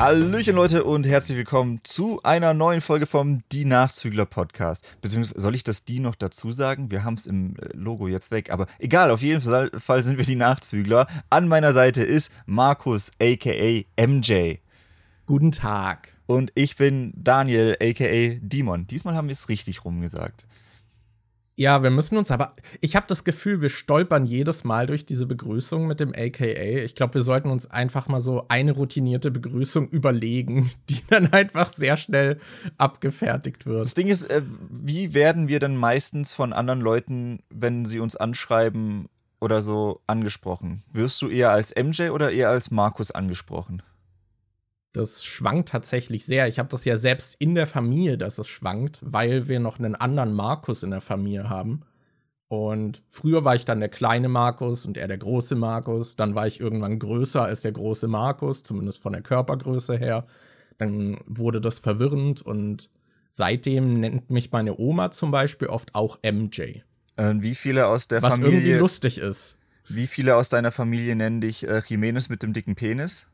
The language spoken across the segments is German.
Hallöchen Leute und herzlich willkommen zu einer neuen Folge vom Die Nachzügler Podcast. Beziehungsweise soll ich das die noch dazu sagen? Wir haben es im äh, Logo jetzt weg, aber egal, auf jeden Fall sind wir die Nachzügler. An meiner Seite ist Markus aka MJ. Guten Tag. Und ich bin Daniel aka Demon. Diesmal haben wir es richtig rumgesagt. Ja, wir müssen uns aber. Ich habe das Gefühl, wir stolpern jedes Mal durch diese Begrüßung mit dem AKA. Ich glaube, wir sollten uns einfach mal so eine routinierte Begrüßung überlegen, die dann einfach sehr schnell abgefertigt wird. Das Ding ist, äh, wie werden wir denn meistens von anderen Leuten, wenn sie uns anschreiben oder so, angesprochen? Wirst du eher als MJ oder eher als Markus angesprochen? Das schwankt tatsächlich sehr. Ich habe das ja selbst in der Familie, dass es schwankt, weil wir noch einen anderen Markus in der Familie haben. Und früher war ich dann der kleine Markus und er der große Markus. Dann war ich irgendwann größer als der große Markus, zumindest von der Körpergröße her. Dann wurde das verwirrend und seitdem nennt mich meine Oma zum Beispiel oft auch MJ. Äh, wie viele aus der was Familie. Was irgendwie lustig ist. Wie viele aus deiner Familie nennen dich äh, Jimenez mit dem dicken Penis?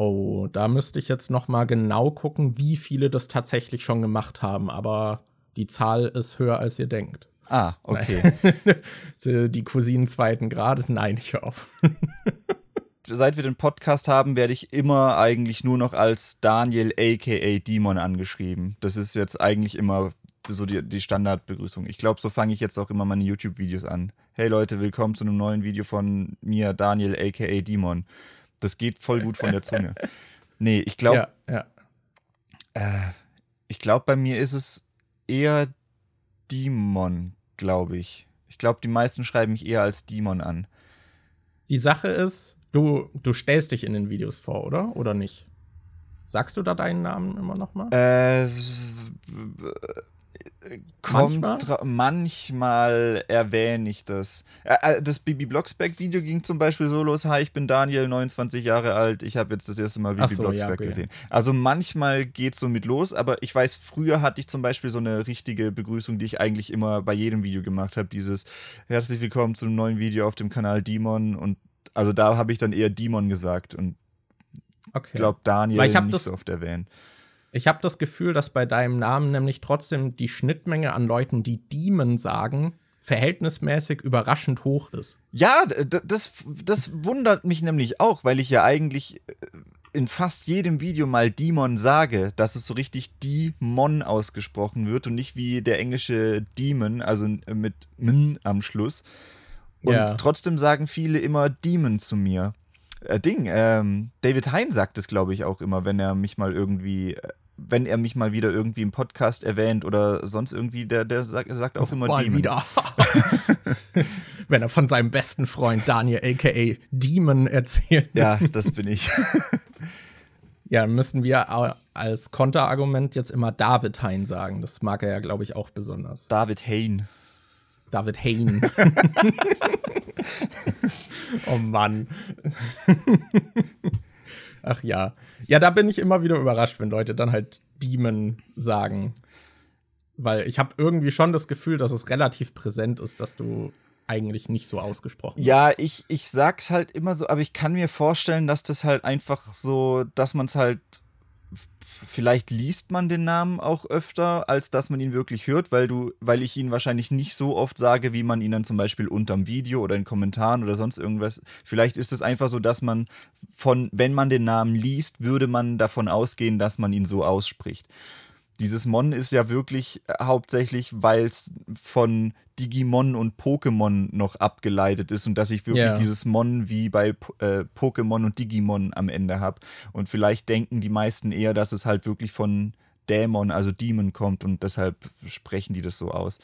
Oh, da müsste ich jetzt noch mal genau gucken, wie viele das tatsächlich schon gemacht haben. Aber die Zahl ist höher, als ihr denkt. Ah, okay. die Cousinen zweiten Grades? Nein, ich auf. Seit wir den Podcast haben, werde ich immer eigentlich nur noch als Daniel aka Demon angeschrieben. Das ist jetzt eigentlich immer so die, die Standardbegrüßung. Ich glaube, so fange ich jetzt auch immer meine YouTube-Videos an. Hey Leute, willkommen zu einem neuen Video von mir, Daniel aka Demon. Das geht voll gut von der Zunge. Nee, ich glaube. Ja, ja. äh, ich glaube, bei mir ist es eher Demon, glaube ich. Ich glaube, die meisten schreiben mich eher als Demon an. Die Sache ist, du, du stellst dich in den Videos vor, oder? Oder nicht? Sagst du da deinen Namen immer noch mal? Äh, kommt manchmal, manchmal erwähne ich das. Äh, das Bibi Blocksberg Video ging zum Beispiel so los: Hi, ich bin Daniel, 29 Jahre alt. Ich habe jetzt das erste Mal Bibi so, Blocksberg ja, okay. gesehen. Also manchmal geht es so mit los, aber ich weiß, früher hatte ich zum Beispiel so eine richtige Begrüßung, die ich eigentlich immer bei jedem Video gemacht habe: dieses Herzlich willkommen zu einem neuen Video auf dem Kanal Demon. Und also da habe ich dann eher Demon gesagt und okay. ich glaube Daniel ich nicht das, so oft erwähnt. Ich habe das Gefühl, dass bei deinem Namen nämlich trotzdem die Schnittmenge an Leuten, die Demon sagen, verhältnismäßig überraschend hoch ist. Ja, das, das wundert mich nämlich auch, weil ich ja eigentlich äh, in fast jedem Video mal Demon sage, dass es so richtig Demon ausgesprochen wird und nicht wie der englische Demon, also mit M am Schluss. Und ja. trotzdem sagen viele immer Demon zu mir. Äh, Ding, ähm, David Hein sagt es, glaube ich, auch immer, wenn er mich mal irgendwie äh, wenn er mich mal wieder irgendwie im Podcast erwähnt oder sonst irgendwie, der, der sagt, sagt auch immer mal Demon. wieder. wenn er von seinem besten Freund Daniel aka Demon erzählt. Ja, das bin ich. ja, müssen wir als Konterargument jetzt immer David Hein sagen. Das mag er ja, glaube ich, auch besonders. David Hein. David Hein. oh Mann. Ach ja. Ja, da bin ich immer wieder überrascht, wenn Leute dann halt Demon sagen. Weil ich habe irgendwie schon das Gefühl, dass es relativ präsent ist, dass du eigentlich nicht so ausgesprochen Ja, ich, ich sag's halt immer so, aber ich kann mir vorstellen, dass das halt einfach so, dass man es halt vielleicht liest man den Namen auch öfter, als dass man ihn wirklich hört, weil du, weil ich ihn wahrscheinlich nicht so oft sage, wie man ihn dann zum Beispiel unterm Video oder in Kommentaren oder sonst irgendwas. Vielleicht ist es einfach so, dass man von, wenn man den Namen liest, würde man davon ausgehen, dass man ihn so ausspricht. Dieses Mon ist ja wirklich äh, hauptsächlich, weil es von Digimon und Pokémon noch abgeleitet ist und dass ich wirklich yeah. dieses Mon wie bei äh, Pokémon und Digimon am Ende habe. Und vielleicht denken die meisten eher, dass es halt wirklich von Dämon, also Demon kommt und deshalb sprechen die das so aus.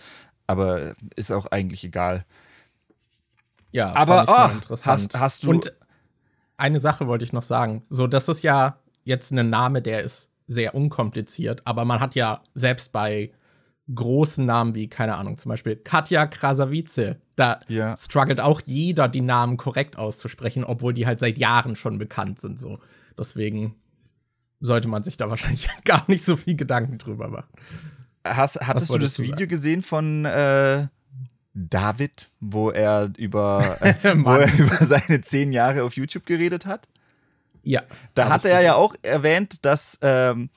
Aber ist auch eigentlich egal. Ja, aber oh, hast, hast du. Und eine Sache wollte ich noch sagen. So, das ist ja jetzt ein Name, der ist sehr unkompliziert, aber man hat ja selbst bei großen Namen wie, keine Ahnung, zum Beispiel Katja Krasavice, da ja. struggelt auch jeder, die Namen korrekt auszusprechen, obwohl die halt seit Jahren schon bekannt sind. So. Deswegen sollte man sich da wahrscheinlich gar nicht so viel Gedanken drüber machen. Hast, hattest du das Video sagen? gesehen von äh, David, wo er über, äh, wo er über seine zehn Jahre auf YouTube geredet hat? Ja. Da hat er ja auch erwähnt, dass ähm,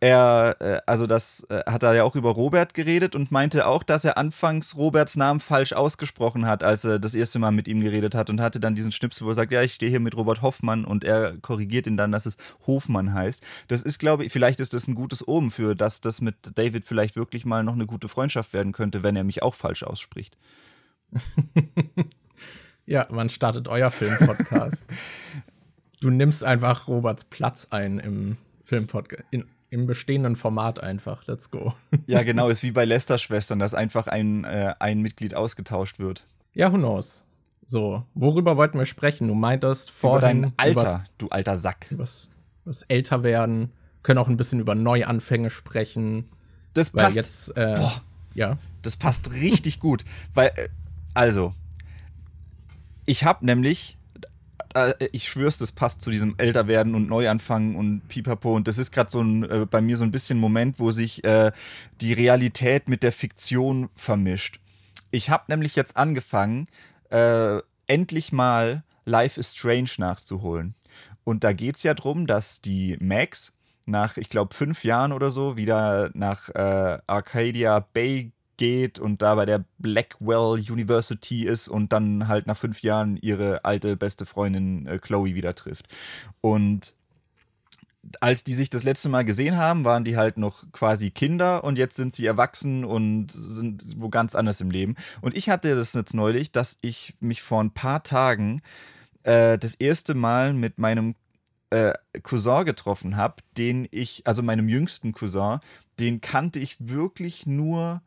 er, äh, also das äh, hat er ja auch über Robert geredet und meinte auch, dass er anfangs Roberts Namen falsch ausgesprochen hat, als er das erste Mal mit ihm geredet hat und hatte dann diesen Schnipsel, wo er sagt, ja, ich stehe hier mit Robert Hoffmann und er korrigiert ihn dann, dass es Hofmann heißt. Das ist, glaube ich, vielleicht ist das ein gutes Omen für, dass das mit David vielleicht wirklich mal noch eine gute Freundschaft werden könnte, wenn er mich auch falsch ausspricht. ja, wann startet euer Filmpodcast? du nimmst einfach Roberts Platz ein im Filmpodcast, im bestehenden Format einfach. Let's go. Ja, genau, ist wie bei Lester-Schwestern, dass einfach ein, äh, ein Mitglied ausgetauscht wird. Ja, who knows? So, worüber wollten wir sprechen? Du meintest vorhin. Über dein Alter, du alter Sack. Was, was älter werden, können auch ein bisschen über Neuanfänge sprechen. Das passt. Jetzt, äh, boah, ja. Das passt richtig gut. Weil, äh, also, ich habe nämlich äh, ich schwör's, das passt zu diesem Älterwerden und Neuanfangen und Pipapo. Und das ist gerade so ein, äh, bei mir so ein bisschen Moment, wo sich äh, die Realität mit der Fiktion vermischt. Ich habe nämlich jetzt angefangen, äh, endlich mal Life is Strange nachzuholen. Und da geht's ja drum, dass die Max nach, ich glaube, fünf Jahren oder so wieder nach äh, Arcadia Bay geht und da bei der Blackwell University ist und dann halt nach fünf Jahren ihre alte beste Freundin äh, Chloe wieder trifft. Und als die sich das letzte Mal gesehen haben, waren die halt noch quasi Kinder und jetzt sind sie erwachsen und sind wo ganz anders im Leben. Und ich hatte das jetzt neulich, dass ich mich vor ein paar Tagen äh, das erste Mal mit meinem äh, Cousin getroffen habe, den ich, also meinem jüngsten Cousin, den kannte ich wirklich nur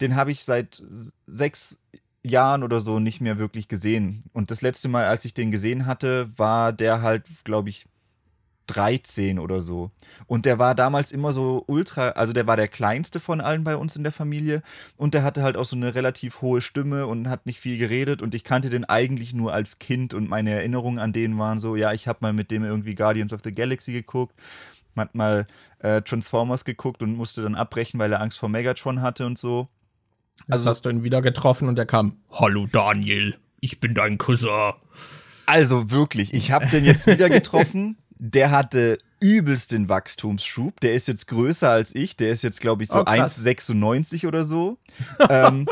den habe ich seit sechs Jahren oder so nicht mehr wirklich gesehen. Und das letzte Mal, als ich den gesehen hatte, war der halt, glaube ich, 13 oder so. Und der war damals immer so ultra, also der war der kleinste von allen bei uns in der Familie und der hatte halt auch so eine relativ hohe Stimme und hat nicht viel geredet und ich kannte den eigentlich nur als Kind und meine Erinnerungen an den waren so, ja, ich habe mal mit dem irgendwie Guardians of the Galaxy geguckt, manchmal äh, Transformers geguckt und musste dann abbrechen, weil er Angst vor Megatron hatte und so. Also hast du ihn wieder getroffen und er kam, Hallo Daniel, ich bin dein Cousin. Also wirklich, ich habe den jetzt wieder getroffen. Der hatte übelst den Wachstumsschub. Der ist jetzt größer als ich. Der ist jetzt, glaube ich, so oh, 1,96 oder so. ähm,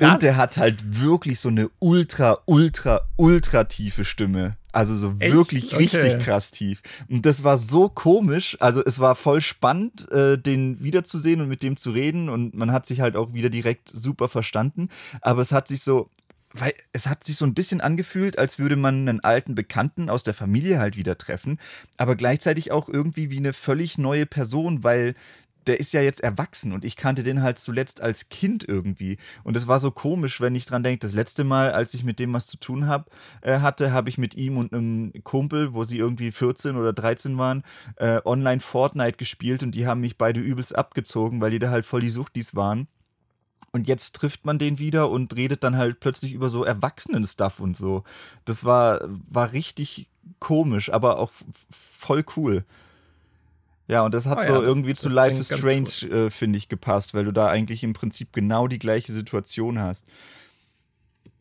und der hat halt wirklich so eine ultra, ultra, ultra tiefe Stimme. Also so Echt? wirklich okay. richtig krass tief. Und das war so komisch. Also es war voll spannend, äh, den wiederzusehen und mit dem zu reden. Und man hat sich halt auch wieder direkt super verstanden. Aber es hat sich so, weil es hat sich so ein bisschen angefühlt, als würde man einen alten Bekannten aus der Familie halt wieder treffen, aber gleichzeitig auch irgendwie wie eine völlig neue Person, weil der ist ja jetzt erwachsen und ich kannte den halt zuletzt als Kind irgendwie. Und es war so komisch, wenn ich dran denke, das letzte Mal, als ich mit dem was zu tun hab, äh, hatte, habe ich mit ihm und einem Kumpel, wo sie irgendwie 14 oder 13 waren, äh, online Fortnite gespielt und die haben mich beide übelst abgezogen, weil die da halt voll die Suchtis waren. Und jetzt trifft man den wieder und redet dann halt plötzlich über so Erwachsenen-Stuff und so. Das war, war richtig komisch, aber auch voll cool. Ja, und das hat oh, so ja, irgendwie das, zu das Life is Strange, äh, finde ich, gepasst, weil du da eigentlich im Prinzip genau die gleiche Situation hast.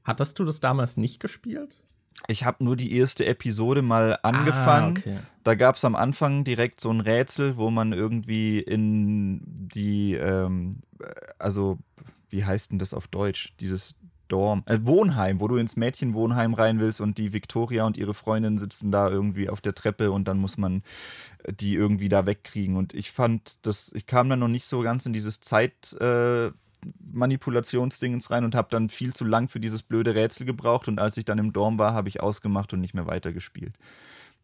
Hattest du das damals nicht gespielt? Ich habe nur die erste Episode mal angefangen. Ah, okay. Da gab es am Anfang direkt so ein Rätsel, wo man irgendwie in die, ähm, also wie heißt denn das auf Deutsch? Dieses Dorm, äh, Wohnheim, wo du ins Mädchenwohnheim rein willst und die Victoria und ihre Freundin sitzen da irgendwie auf der Treppe und dann muss man äh, die irgendwie da wegkriegen. Und ich fand, das, ich kam dann noch nicht so ganz in dieses Zeit. Äh, Manipulationsdingens rein und habe dann viel zu lang für dieses blöde Rätsel gebraucht und als ich dann im Dorm war, habe ich ausgemacht und nicht mehr weitergespielt.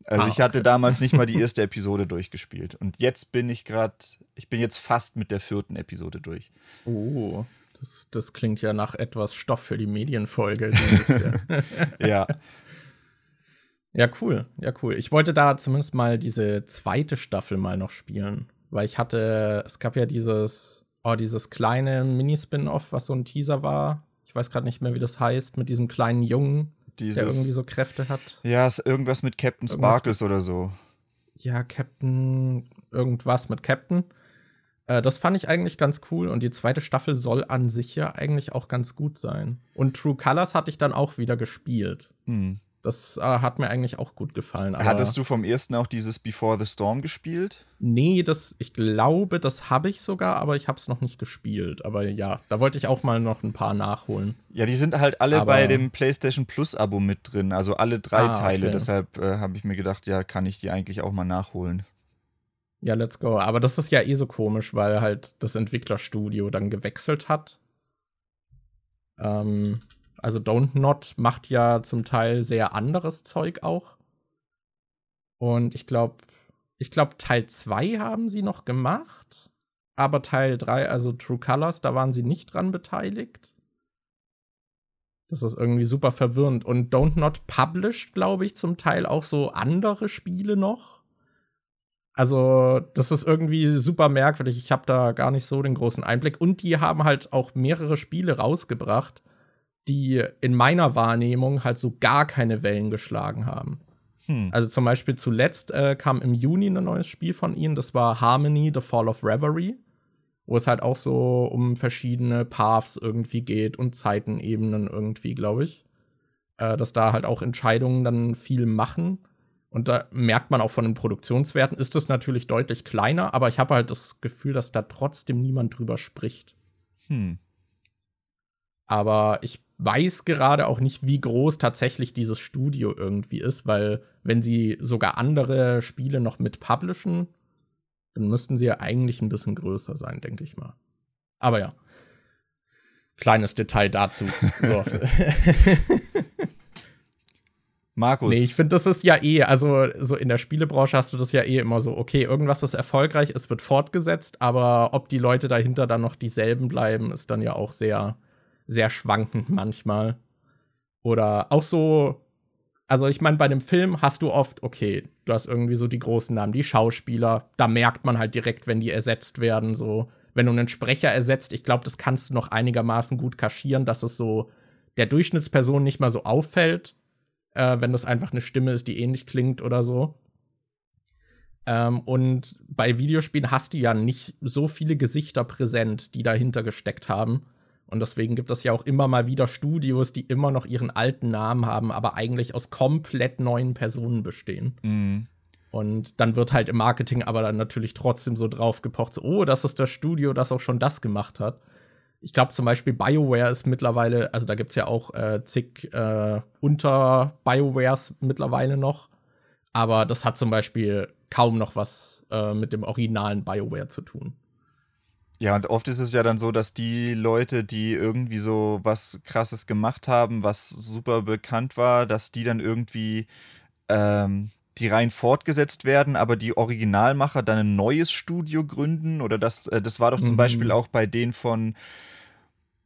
Also ah, ich hatte damals nicht mal die erste Episode durchgespielt und jetzt bin ich gerade, ich bin jetzt fast mit der vierten Episode durch. Oh. Das, das klingt ja nach etwas Stoff für die Medienfolge. ja. Ja, cool. Ja, cool. Ich wollte da zumindest mal diese zweite Staffel mal noch spielen, weil ich hatte, es gab ja dieses, oh, dieses kleine Mini-Spin-Off, was so ein Teaser war. Ich weiß gerade nicht mehr, wie das heißt, mit diesem kleinen Jungen, Dieses, der irgendwie so Kräfte hat. Ja, ist irgendwas mit Captain Sparkles oder so. Ja, Captain, irgendwas mit Captain. Äh, das fand ich eigentlich ganz cool und die zweite Staffel soll an sich ja eigentlich auch ganz gut sein. Und True Colors hatte ich dann auch wieder gespielt. Mhm. Das äh, hat mir eigentlich auch gut gefallen. Hattest du vom ersten auch dieses Before the Storm gespielt? Nee, das, ich glaube, das habe ich sogar, aber ich habe es noch nicht gespielt. Aber ja, da wollte ich auch mal noch ein paar nachholen. Ja, die sind halt alle aber bei dem PlayStation Plus-Abo mit drin, also alle drei ah, Teile. Okay. Deshalb äh, habe ich mir gedacht, ja, kann ich die eigentlich auch mal nachholen. Ja, let's go. Aber das ist ja eh so komisch, weil halt das Entwicklerstudio dann gewechselt hat. Ähm, also Don't Not macht ja zum Teil sehr anderes Zeug auch. Und ich glaube, ich glaube, Teil 2 haben sie noch gemacht. Aber Teil 3, also True Colors, da waren sie nicht dran beteiligt. Das ist irgendwie super verwirrend. Und Don't Not published, glaube ich, zum Teil auch so andere Spiele noch. Also, das ist irgendwie super merkwürdig. Ich habe da gar nicht so den großen Einblick. Und die haben halt auch mehrere Spiele rausgebracht, die in meiner Wahrnehmung halt so gar keine Wellen geschlagen haben. Hm. Also zum Beispiel zuletzt äh, kam im Juni ein neues Spiel von ihnen, das war Harmony, The Fall of Reverie, wo es halt auch so um verschiedene Paths irgendwie geht und Zeitenebenen irgendwie, glaube ich. Äh, dass da halt auch Entscheidungen dann viel machen. Und da merkt man auch von den Produktionswerten, ist das natürlich deutlich kleiner, aber ich habe halt das Gefühl, dass da trotzdem niemand drüber spricht. Hm. Aber ich weiß gerade auch nicht, wie groß tatsächlich dieses Studio irgendwie ist, weil wenn sie sogar andere Spiele noch mit publishen, dann müssten sie ja eigentlich ein bisschen größer sein, denke ich mal. Aber ja. Kleines Detail dazu. So. Markus. Nee, ich finde, das ist ja eh, also so in der Spielebranche hast du das ja eh immer so, okay, irgendwas ist erfolgreich, es wird fortgesetzt, aber ob die Leute dahinter dann noch dieselben bleiben, ist dann ja auch sehr, sehr schwankend manchmal. Oder auch so, also ich meine, bei dem Film hast du oft, okay, du hast irgendwie so die großen Namen, die Schauspieler, da merkt man halt direkt, wenn die ersetzt werden, so. Wenn du einen Sprecher ersetzt, ich glaube, das kannst du noch einigermaßen gut kaschieren, dass es so der Durchschnittsperson nicht mal so auffällt, äh, wenn das einfach eine Stimme ist, die ähnlich klingt oder so. Ähm, und bei Videospielen hast du ja nicht so viele Gesichter präsent, die dahinter gesteckt haben. Und deswegen gibt es ja auch immer mal wieder Studios, die immer noch ihren alten Namen haben, aber eigentlich aus komplett neuen Personen bestehen. Mhm. Und dann wird halt im Marketing aber dann natürlich trotzdem so drauf gepocht, so, oh, das ist das Studio, das auch schon das gemacht hat. Ich glaube zum Beispiel BioWare ist mittlerweile, also da gibt es ja auch äh, zig äh, unter BioWares mittlerweile noch. Aber das hat zum Beispiel kaum noch was äh, mit dem originalen BioWare zu tun. Ja, und oft ist es ja dann so, dass die Leute, die irgendwie so was Krasses gemacht haben, was super bekannt war, dass die dann irgendwie ähm, die Reihen fortgesetzt werden, aber die Originalmacher dann ein neues Studio gründen. Oder das, äh, das war doch zum mhm. Beispiel auch bei denen von,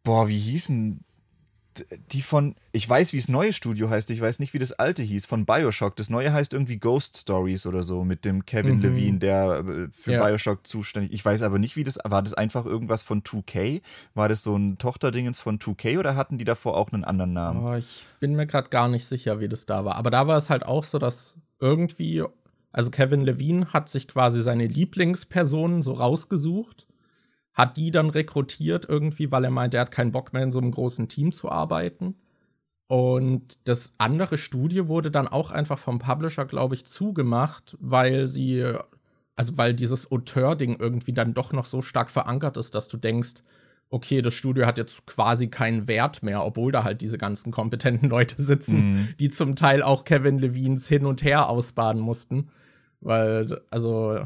boah, wie hießen die von, ich weiß, wie das neue Studio heißt, ich weiß nicht, wie das alte hieß, von Bioshock. Das neue heißt irgendwie Ghost Stories oder so, mit dem Kevin mhm. Levine, der äh, für ja. Bioshock zuständig Ich weiß aber nicht, wie das, war das einfach irgendwas von 2K? War das so ein Tochterdingens von 2K oder hatten die davor auch einen anderen Namen? Oh, ich bin mir gerade gar nicht sicher, wie das da war. Aber da war es halt auch so, dass irgendwie, also Kevin Levine hat sich quasi seine Lieblingspersonen so rausgesucht hat die dann rekrutiert irgendwie, weil er meint, er hat keinen Bock mehr in so einem großen Team zu arbeiten. Und das andere Studio wurde dann auch einfach vom Publisher, glaube ich, zugemacht, weil sie, also weil dieses Auteur-Ding irgendwie dann doch noch so stark verankert ist, dass du denkst, okay, das Studio hat jetzt quasi keinen Wert mehr, obwohl da halt diese ganzen kompetenten Leute sitzen, mhm. die zum Teil auch Kevin Levines hin und her ausbaden mussten. Weil, also,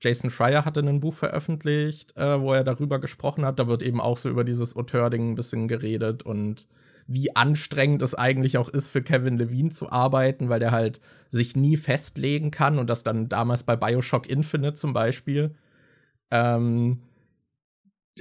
Jason Schreier hatte ein Buch veröffentlicht, äh, wo er darüber gesprochen hat. Da wird eben auch so über dieses Auteur-Ding ein bisschen geredet und wie anstrengend es eigentlich auch ist, für Kevin Levine zu arbeiten, weil der halt sich nie festlegen kann und das dann damals bei Bioshock Infinite zum Beispiel, ähm,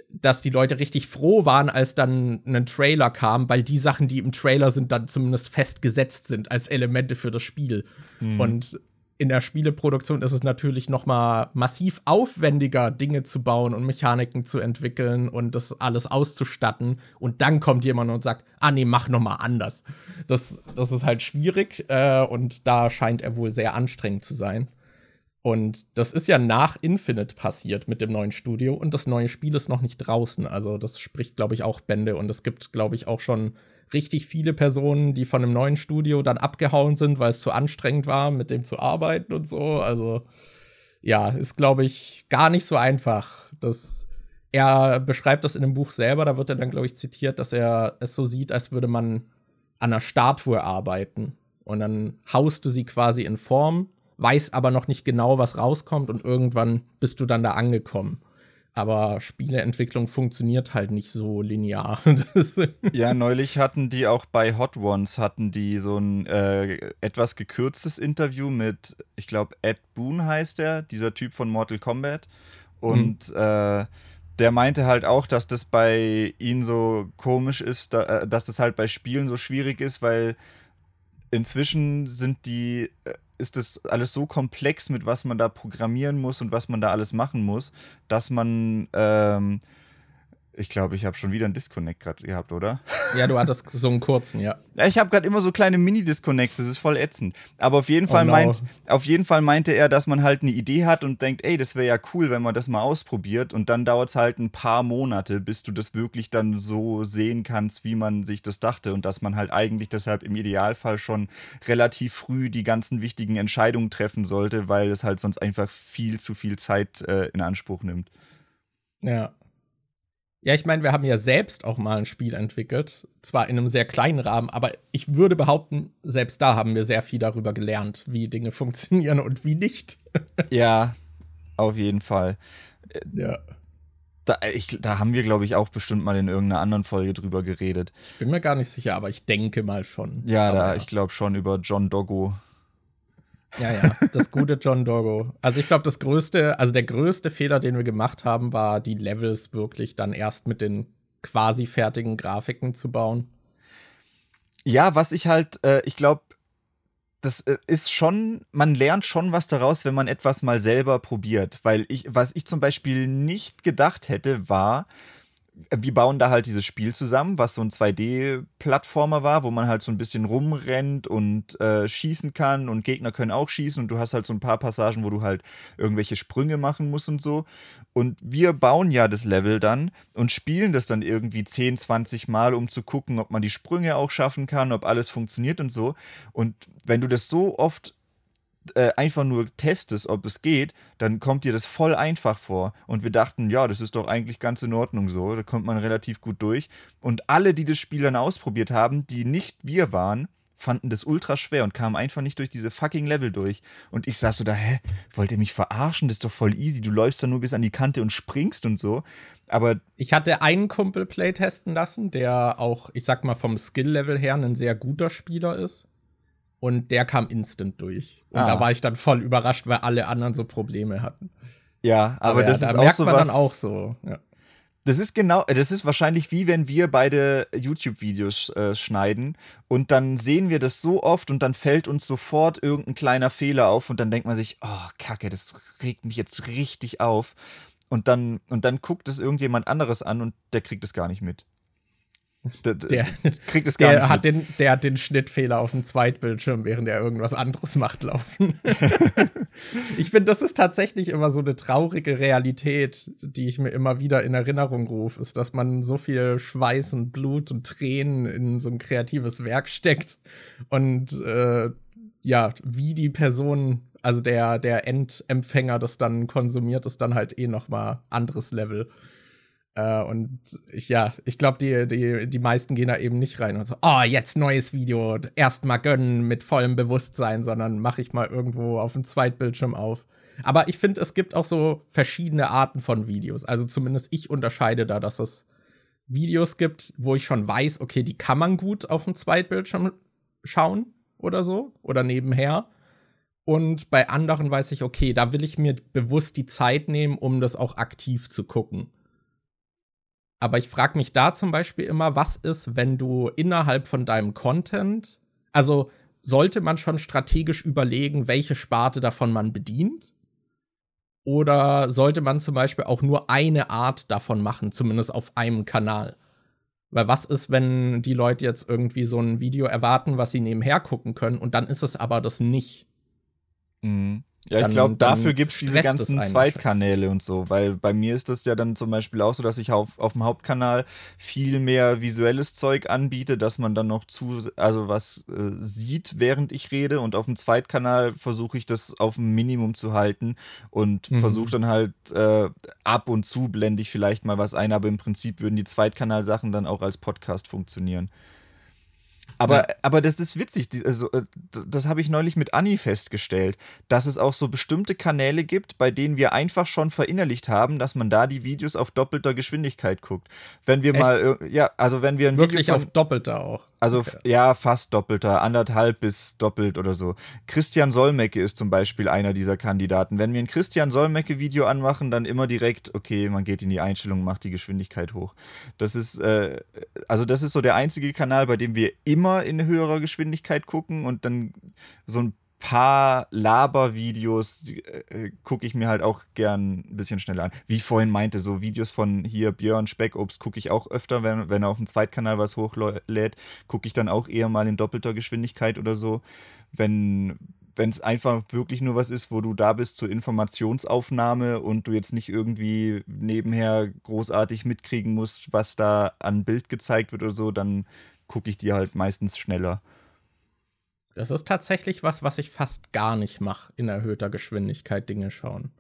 dass die Leute richtig froh waren, als dann ein Trailer kam, weil die Sachen, die im Trailer sind, dann zumindest festgesetzt sind als Elemente für das Spiel. Mhm. Und in der Spieleproduktion ist es natürlich noch mal massiv aufwendiger, Dinge zu bauen und Mechaniken zu entwickeln und das alles auszustatten. Und dann kommt jemand und sagt, ah nee, mach noch mal anders. Das, das ist halt schwierig äh, und da scheint er wohl sehr anstrengend zu sein. Und das ist ja nach Infinite passiert mit dem neuen Studio und das neue Spiel ist noch nicht draußen. Also das spricht, glaube ich, auch Bände und es gibt, glaube ich, auch schon richtig viele Personen, die von einem neuen Studio dann abgehauen sind, weil es zu anstrengend war, mit dem zu arbeiten und so. Also ja, ist, glaube ich, gar nicht so einfach. Das, er beschreibt das in dem Buch selber, da wird er dann, glaube ich, zitiert, dass er es so sieht, als würde man an einer Statue arbeiten. Und dann haust du sie quasi in Form, weiß aber noch nicht genau, was rauskommt und irgendwann bist du dann da angekommen aber Spieleentwicklung funktioniert halt nicht so linear. ja, neulich hatten die auch bei Hot Ones hatten die so ein äh, etwas gekürztes Interview mit, ich glaube, Ed Boon heißt er, dieser Typ von Mortal Kombat. Und hm. äh, der meinte halt auch, dass das bei ihnen so komisch ist, da, äh, dass das halt bei Spielen so schwierig ist, weil inzwischen sind die äh, ist das alles so komplex, mit was man da programmieren muss und was man da alles machen muss, dass man ähm, ich glaube, ich habe schon wieder einen Disconnect gerade gehabt, oder? Ja, du hattest so einen kurzen, ja. Ich habe gerade immer so kleine Mini-Disconnects, das ist voll ätzend. Aber auf jeden, Fall oh no. meint, auf jeden Fall meinte er, dass man halt eine Idee hat und denkt, ey, das wäre ja cool, wenn man das mal ausprobiert. Und dann dauert es halt ein paar Monate, bis du das wirklich dann so sehen kannst, wie man sich das dachte. Und dass man halt eigentlich deshalb im Idealfall schon relativ früh die ganzen wichtigen Entscheidungen treffen sollte, weil es halt sonst einfach viel zu viel Zeit äh, in Anspruch nimmt. Ja, ja, ich meine, wir haben ja selbst auch mal ein Spiel entwickelt, zwar in einem sehr kleinen Rahmen, aber ich würde behaupten, selbst da haben wir sehr viel darüber gelernt, wie Dinge funktionieren und wie nicht. ja, auf jeden Fall. Ja. Da, ich, da haben wir, glaube ich, auch bestimmt mal in irgendeiner anderen Folge drüber geredet. Ich bin mir gar nicht sicher, aber ich denke mal schon. Ja, da, ich glaube schon über John Doggo. Ja, ja, das gute John Doggo. Also ich glaube, das größte, also der größte Fehler, den wir gemacht haben, war die Levels wirklich dann erst mit den quasi fertigen Grafiken zu bauen. Ja, was ich halt, äh, ich glaube, das äh, ist schon, man lernt schon was daraus, wenn man etwas mal selber probiert. Weil ich, was ich zum Beispiel nicht gedacht hätte, war, wir bauen da halt dieses Spiel zusammen, was so ein 2D-Plattformer war, wo man halt so ein bisschen rumrennt und äh, schießen kann und Gegner können auch schießen und du hast halt so ein paar Passagen, wo du halt irgendwelche Sprünge machen musst und so. Und wir bauen ja das Level dann und spielen das dann irgendwie 10, 20 Mal, um zu gucken, ob man die Sprünge auch schaffen kann, ob alles funktioniert und so. Und wenn du das so oft äh, einfach nur testest, ob es geht, dann kommt dir das voll einfach vor. Und wir dachten, ja, das ist doch eigentlich ganz in Ordnung so. Da kommt man relativ gut durch. Und alle, die das Spiel dann ausprobiert haben, die nicht wir waren, fanden das ultra schwer und kamen einfach nicht durch diese fucking Level durch. Und ich saß so da, hä, wollt ihr mich verarschen? Das ist doch voll easy. Du läufst da nur bis an die Kante und springst und so. Aber. Ich hatte einen Kumpel playtesten lassen, der auch, ich sag mal, vom Skill-Level her ein sehr guter Spieler ist und der kam instant durch. Und ah. da war ich dann voll überrascht, weil alle anderen so Probleme hatten. Ja, aber, aber das ja, ist da auch merkt so man was, dann auch so. Ja. Das ist genau, das ist wahrscheinlich wie wenn wir beide YouTube-Videos äh, schneiden und dann sehen wir das so oft und dann fällt uns sofort irgendein kleiner Fehler auf und dann denkt man sich, oh Kacke, das regt mich jetzt richtig auf. Und dann, und dann guckt es irgendjemand anderes an und der kriegt es gar nicht mit. Der, der, kriegt es gar der nicht hat den, der hat den Schnittfehler auf dem Zweitbildschirm, während er irgendwas anderes macht, laufen. ich finde, das ist tatsächlich immer so eine traurige Realität, die ich mir immer wieder in Erinnerung rufe, ist, dass man so viel Schweiß und Blut und Tränen in so ein kreatives Werk steckt und äh, ja, wie die Person, also der, der Endempfänger das dann konsumiert, ist dann halt eh noch mal anderes Level. Äh, und ich, ja, ich glaube, die, die, die meisten gehen da eben nicht rein und so, oh, jetzt neues Video, erst mal gönnen mit vollem Bewusstsein, sondern mache ich mal irgendwo auf dem Zweitbildschirm auf. Aber ich finde, es gibt auch so verschiedene Arten von Videos. Also zumindest ich unterscheide da, dass es Videos gibt, wo ich schon weiß, okay, die kann man gut auf dem Zweitbildschirm schauen oder so oder nebenher. Und bei anderen weiß ich, okay, da will ich mir bewusst die Zeit nehmen, um das auch aktiv zu gucken. Aber ich frage mich da zum Beispiel immer, was ist, wenn du innerhalb von deinem Content, also sollte man schon strategisch überlegen, welche Sparte davon man bedient? Oder sollte man zum Beispiel auch nur eine Art davon machen, zumindest auf einem Kanal? Weil was ist, wenn die Leute jetzt irgendwie so ein Video erwarten, was sie nebenher gucken können, und dann ist es aber das nicht? Mhm. Ja, ich glaube, dafür gibt es diese ganzen Zweitkanäle und so, weil bei mir ist das ja dann zum Beispiel auch so, dass ich auf, auf dem Hauptkanal viel mehr visuelles Zeug anbiete, dass man dann noch zu, also was äh, sieht, während ich rede und auf dem Zweitkanal versuche ich das auf ein Minimum zu halten und mhm. versuche dann halt äh, ab und zu blende ich vielleicht mal was ein, aber im Prinzip würden die Zweitkanalsachen dann auch als Podcast funktionieren. Aber, ja. aber das ist witzig, also, äh, das habe ich neulich mit Anni festgestellt, dass es auch so bestimmte Kanäle gibt, bei denen wir einfach schon verinnerlicht haben, dass man da die Videos auf doppelter Geschwindigkeit guckt. Wenn wir Echt? mal, ja, also wenn wir ein Wirklich Video von, auf doppelter auch. Also okay. ja, fast doppelter, anderthalb bis doppelt oder so. Christian Solmecke ist zum Beispiel einer dieser Kandidaten. Wenn wir ein Christian Solmecke-Video anmachen, dann immer direkt, okay, man geht in die Einstellung, macht die Geschwindigkeit hoch. Das ist, äh, also das ist so der einzige Kanal, bei dem wir immer in höherer Geschwindigkeit gucken und dann so ein paar Labervideos äh, gucke ich mir halt auch gern ein bisschen schneller an. Wie ich vorhin meinte, so Videos von hier Björn Speckobst gucke ich auch öfter, wenn, wenn er auf dem Zweitkanal was hochlädt, gucke ich dann auch eher mal in doppelter Geschwindigkeit oder so. Wenn wenn es einfach wirklich nur was ist, wo du da bist zur Informationsaufnahme und du jetzt nicht irgendwie nebenher großartig mitkriegen musst, was da an Bild gezeigt wird oder so, dann gucke ich die halt meistens schneller. Das ist tatsächlich was, was ich fast gar nicht mache, in erhöhter Geschwindigkeit Dinge schauen.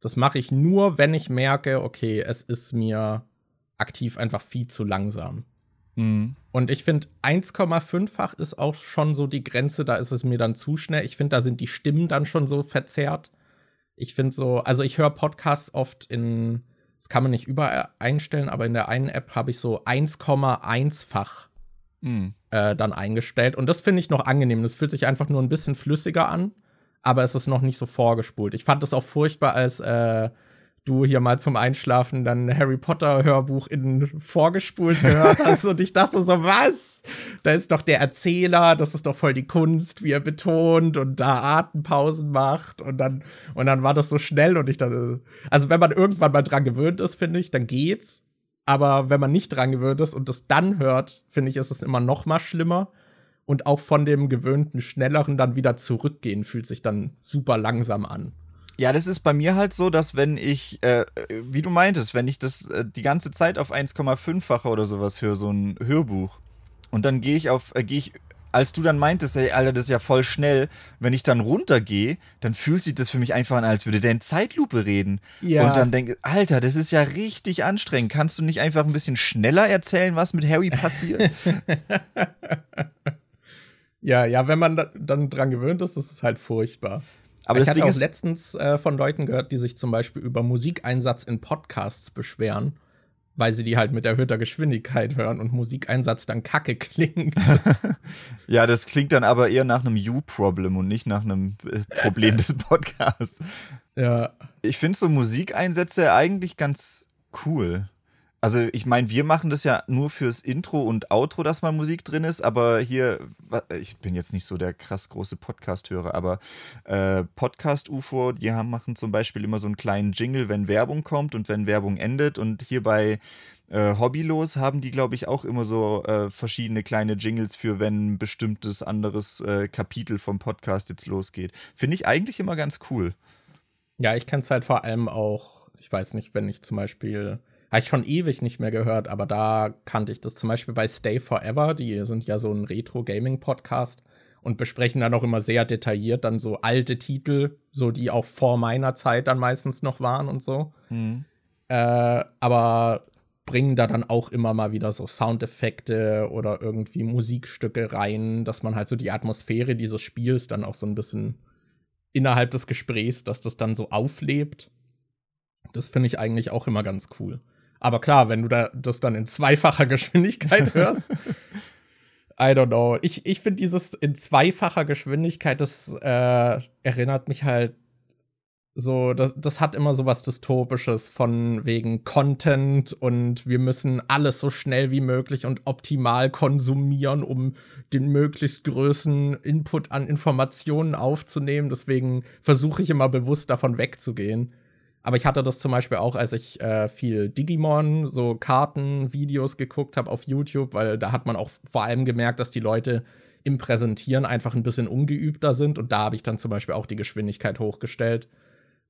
Das mache ich nur, wenn ich merke, okay, es ist mir aktiv einfach viel zu langsam. Mhm. Und ich finde, 1,5-fach ist auch schon so die Grenze, da ist es mir dann zu schnell. Ich finde, da sind die Stimmen dann schon so verzerrt. Ich finde so, also ich höre Podcasts oft in, das kann man nicht überall einstellen, aber in der einen App habe ich so 1,1-fach mhm. äh, dann eingestellt. Und das finde ich noch angenehm. Das fühlt sich einfach nur ein bisschen flüssiger an, aber es ist noch nicht so vorgespult. Ich fand es auch furchtbar, als äh, du hier mal zum Einschlafen dann Harry Potter Hörbuch in vorgespult gehört hast und ich dachte so, was? Da ist doch der Erzähler, das ist doch voll die Kunst, wie er betont und da Atempausen macht und dann und dann war das so schnell und ich dachte, also wenn man irgendwann mal dran gewöhnt ist, finde ich, dann geht's. Aber wenn man nicht dran gewöhnt ist und das dann hört, finde ich, ist es immer noch mal schlimmer. Und auch von dem gewöhnten, schnelleren dann wieder zurückgehen, fühlt sich dann super langsam an. Ja, das ist bei mir halt so, dass wenn ich, äh, wie du meintest, wenn ich das äh, die ganze Zeit auf 1,5-fache oder sowas höre, so ein Hörbuch, und dann gehe ich auf, äh, gehe ich als du dann meintest, ey, Alter, das ist ja voll schnell, wenn ich dann runtergehe, dann fühlt sich das für mich einfach an, als würde der in Zeitlupe reden. Ja. Und dann denke Alter, das ist ja richtig anstrengend. Kannst du nicht einfach ein bisschen schneller erzählen, was mit Harry passiert? ja, ja, wenn man da, dann dran gewöhnt ist, ist es halt furchtbar. Aber ich hatte Ding auch letztens äh, von Leuten gehört, die sich zum Beispiel über Musikeinsatz in Podcasts beschweren weil sie die halt mit erhöhter Geschwindigkeit hören und Musikeinsatz dann kacke klingt. ja, das klingt dann aber eher nach einem You-Problem und nicht nach einem äh, Problem des Podcasts. Ja. Ich finde so Musikeinsätze eigentlich ganz cool. Also ich meine, wir machen das ja nur fürs Intro und Outro, dass mal Musik drin ist, aber hier, ich bin jetzt nicht so der krass große Podcast-Hörer, aber äh, Podcast-UFO, die haben, machen zum Beispiel immer so einen kleinen Jingle, wenn Werbung kommt und wenn Werbung endet. Und hier bei äh, Hobbylos haben die, glaube ich, auch immer so äh, verschiedene kleine Jingles für, wenn ein bestimmtes anderes äh, Kapitel vom Podcast jetzt losgeht. Finde ich eigentlich immer ganz cool. Ja, ich kenne es halt vor allem auch, ich weiß nicht, wenn ich zum Beispiel habe ich schon ewig nicht mehr gehört, aber da kannte ich das zum Beispiel bei Stay Forever. Die sind ja so ein Retro-Gaming-Podcast und besprechen dann auch immer sehr detailliert dann so alte Titel, so die auch vor meiner Zeit dann meistens noch waren und so. Mhm. Äh, aber bringen da dann auch immer mal wieder so Soundeffekte oder irgendwie Musikstücke rein, dass man halt so die Atmosphäre dieses Spiels dann auch so ein bisschen innerhalb des Gesprächs, dass das dann so auflebt. Das finde ich eigentlich auch immer ganz cool. Aber klar, wenn du da das dann in zweifacher Geschwindigkeit hörst, I don't know. Ich, ich finde dieses in zweifacher Geschwindigkeit, das äh, erinnert mich halt so, das, das hat immer so was Dystopisches von wegen Content und wir müssen alles so schnell wie möglich und optimal konsumieren, um den möglichst größten Input an Informationen aufzunehmen. Deswegen versuche ich immer bewusst davon wegzugehen. Aber ich hatte das zum Beispiel auch, als ich äh, viel Digimon, so Kartenvideos geguckt habe auf YouTube, weil da hat man auch vor allem gemerkt, dass die Leute im Präsentieren einfach ein bisschen ungeübter sind. Und da habe ich dann zum Beispiel auch die Geschwindigkeit hochgestellt,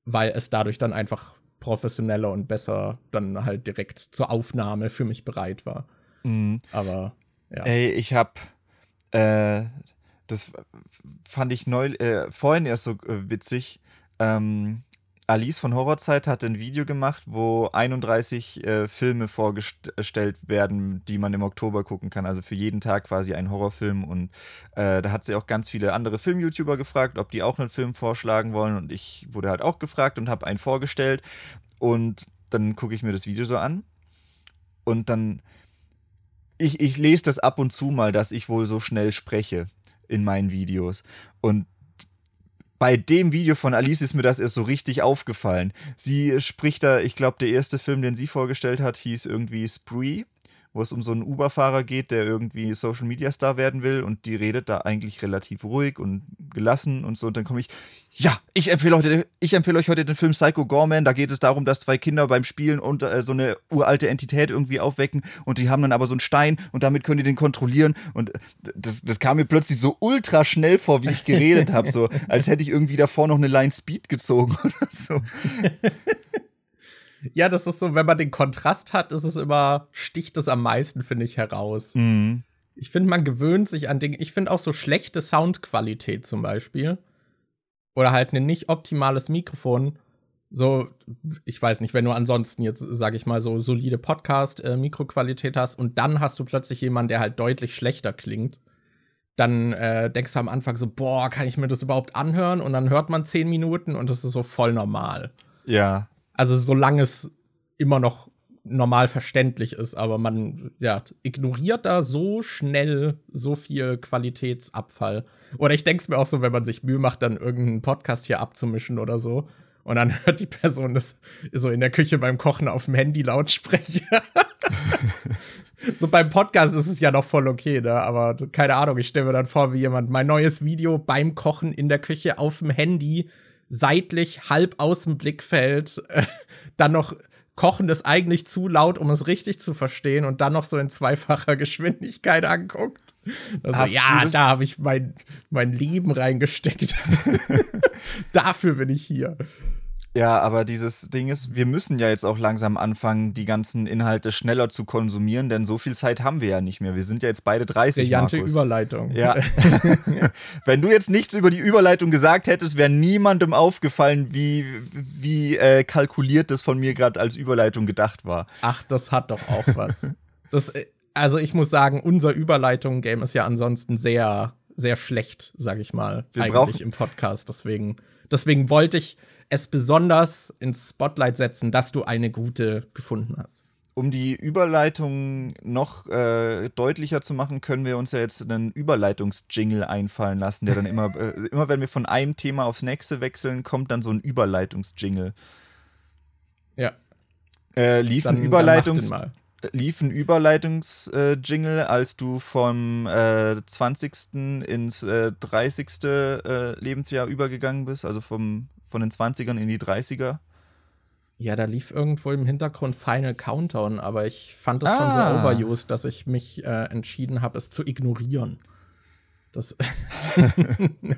weil es dadurch dann einfach professioneller und besser dann halt direkt zur Aufnahme für mich bereit war. Mhm. Aber ja. Ey, ich hab äh, das fand ich neu, äh, vorhin erst so äh, witzig. Ähm, Alice von Horrorzeit hat ein Video gemacht, wo 31 äh, Filme vorgestellt werden, die man im Oktober gucken kann. Also für jeden Tag quasi ein Horrorfilm. Und äh, da hat sie auch ganz viele andere Film-YouTuber gefragt, ob die auch einen Film vorschlagen wollen. Und ich wurde halt auch gefragt und habe einen vorgestellt. Und dann gucke ich mir das Video so an. Und dann, ich, ich lese das ab und zu mal, dass ich wohl so schnell spreche in meinen Videos. Und bei dem Video von Alice ist mir das erst so richtig aufgefallen. Sie spricht da, ich glaube, der erste Film, den sie vorgestellt hat, hieß irgendwie Spree wo es um so einen Uber-Fahrer geht, der irgendwie Social Media Star werden will und die redet da eigentlich relativ ruhig und gelassen und so. Und dann komme ich, ja, ich empfehle, heute, ich empfehle euch heute den Film Psycho Gorman. Da geht es darum, dass zwei Kinder beim Spielen und äh, so eine uralte Entität irgendwie aufwecken und die haben dann aber so einen Stein und damit können die den kontrollieren. Und das, das kam mir plötzlich so ultra schnell vor, wie ich geredet habe, so als hätte ich irgendwie davor noch eine Line Speed gezogen oder so. Ja, das ist so, wenn man den Kontrast hat, ist es immer, sticht es am meisten, finde ich, heraus. Mhm. Ich finde, man gewöhnt sich an Dinge. Ich finde auch so schlechte Soundqualität zum Beispiel. Oder halt ein nicht optimales Mikrofon. So, ich weiß nicht, wenn du ansonsten jetzt, sage ich mal, so solide Podcast-Mikroqualität äh, hast und dann hast du plötzlich jemanden, der halt deutlich schlechter klingt, dann äh, denkst du am Anfang so, boah, kann ich mir das überhaupt anhören? Und dann hört man zehn Minuten und das ist so voll normal. Ja. Also solange es immer noch normal verständlich ist, aber man ja, ignoriert da so schnell so viel Qualitätsabfall. Oder ich denke es mir auch so, wenn man sich Mühe macht, dann irgendeinen Podcast hier abzumischen oder so. Und dann hört die Person das so in der Küche beim Kochen auf dem Handy Lautsprecher. so beim Podcast ist es ja noch voll okay, ne? Aber keine Ahnung, ich stelle mir dann vor, wie jemand mein neues Video beim Kochen in der Küche auf dem Handy seitlich halb aus dem Blickfeld, äh, dann noch Kochen ist eigentlich zu laut, um es richtig zu verstehen und dann noch so in zweifacher Geschwindigkeit anguckt. Also, ja, da habe ich mein, mein Leben reingesteckt. Dafür bin ich hier. Ja, aber dieses Ding ist, wir müssen ja jetzt auch langsam anfangen, die ganzen Inhalte schneller zu konsumieren, denn so viel Zeit haben wir ja nicht mehr. Wir sind ja jetzt beide 30. Brillante Markus. Überleitung. Ja. Wenn du jetzt nichts über die Überleitung gesagt hättest, wäre niemandem aufgefallen, wie, wie äh, kalkuliert das von mir gerade als Überleitung gedacht war. Ach, das hat doch auch was. das, also ich muss sagen, unser Überleitung-Game ist ja ansonsten sehr, sehr schlecht, sag ich mal, wir eigentlich im Podcast. Deswegen, deswegen wollte ich es besonders ins Spotlight setzen, dass du eine gute gefunden hast. Um die Überleitung noch äh, deutlicher zu machen, können wir uns ja jetzt einen Überleitungsjingle einfallen lassen, der dann immer, äh, immer wenn wir von einem Thema aufs nächste wechseln, kommt dann so ein Überleitungsjingle. Ja. Äh, lief dann, ein Überleitungs lief ein Überleitungsjingle, äh, als du vom äh, 20. ins äh, 30. Äh, Lebensjahr übergegangen bist, also vom von den 20ern in die 30er? Ja, da lief irgendwo im Hintergrund Final Countdown, aber ich fand das ah. schon so overused, dass ich mich äh, entschieden habe, es zu ignorieren. Das.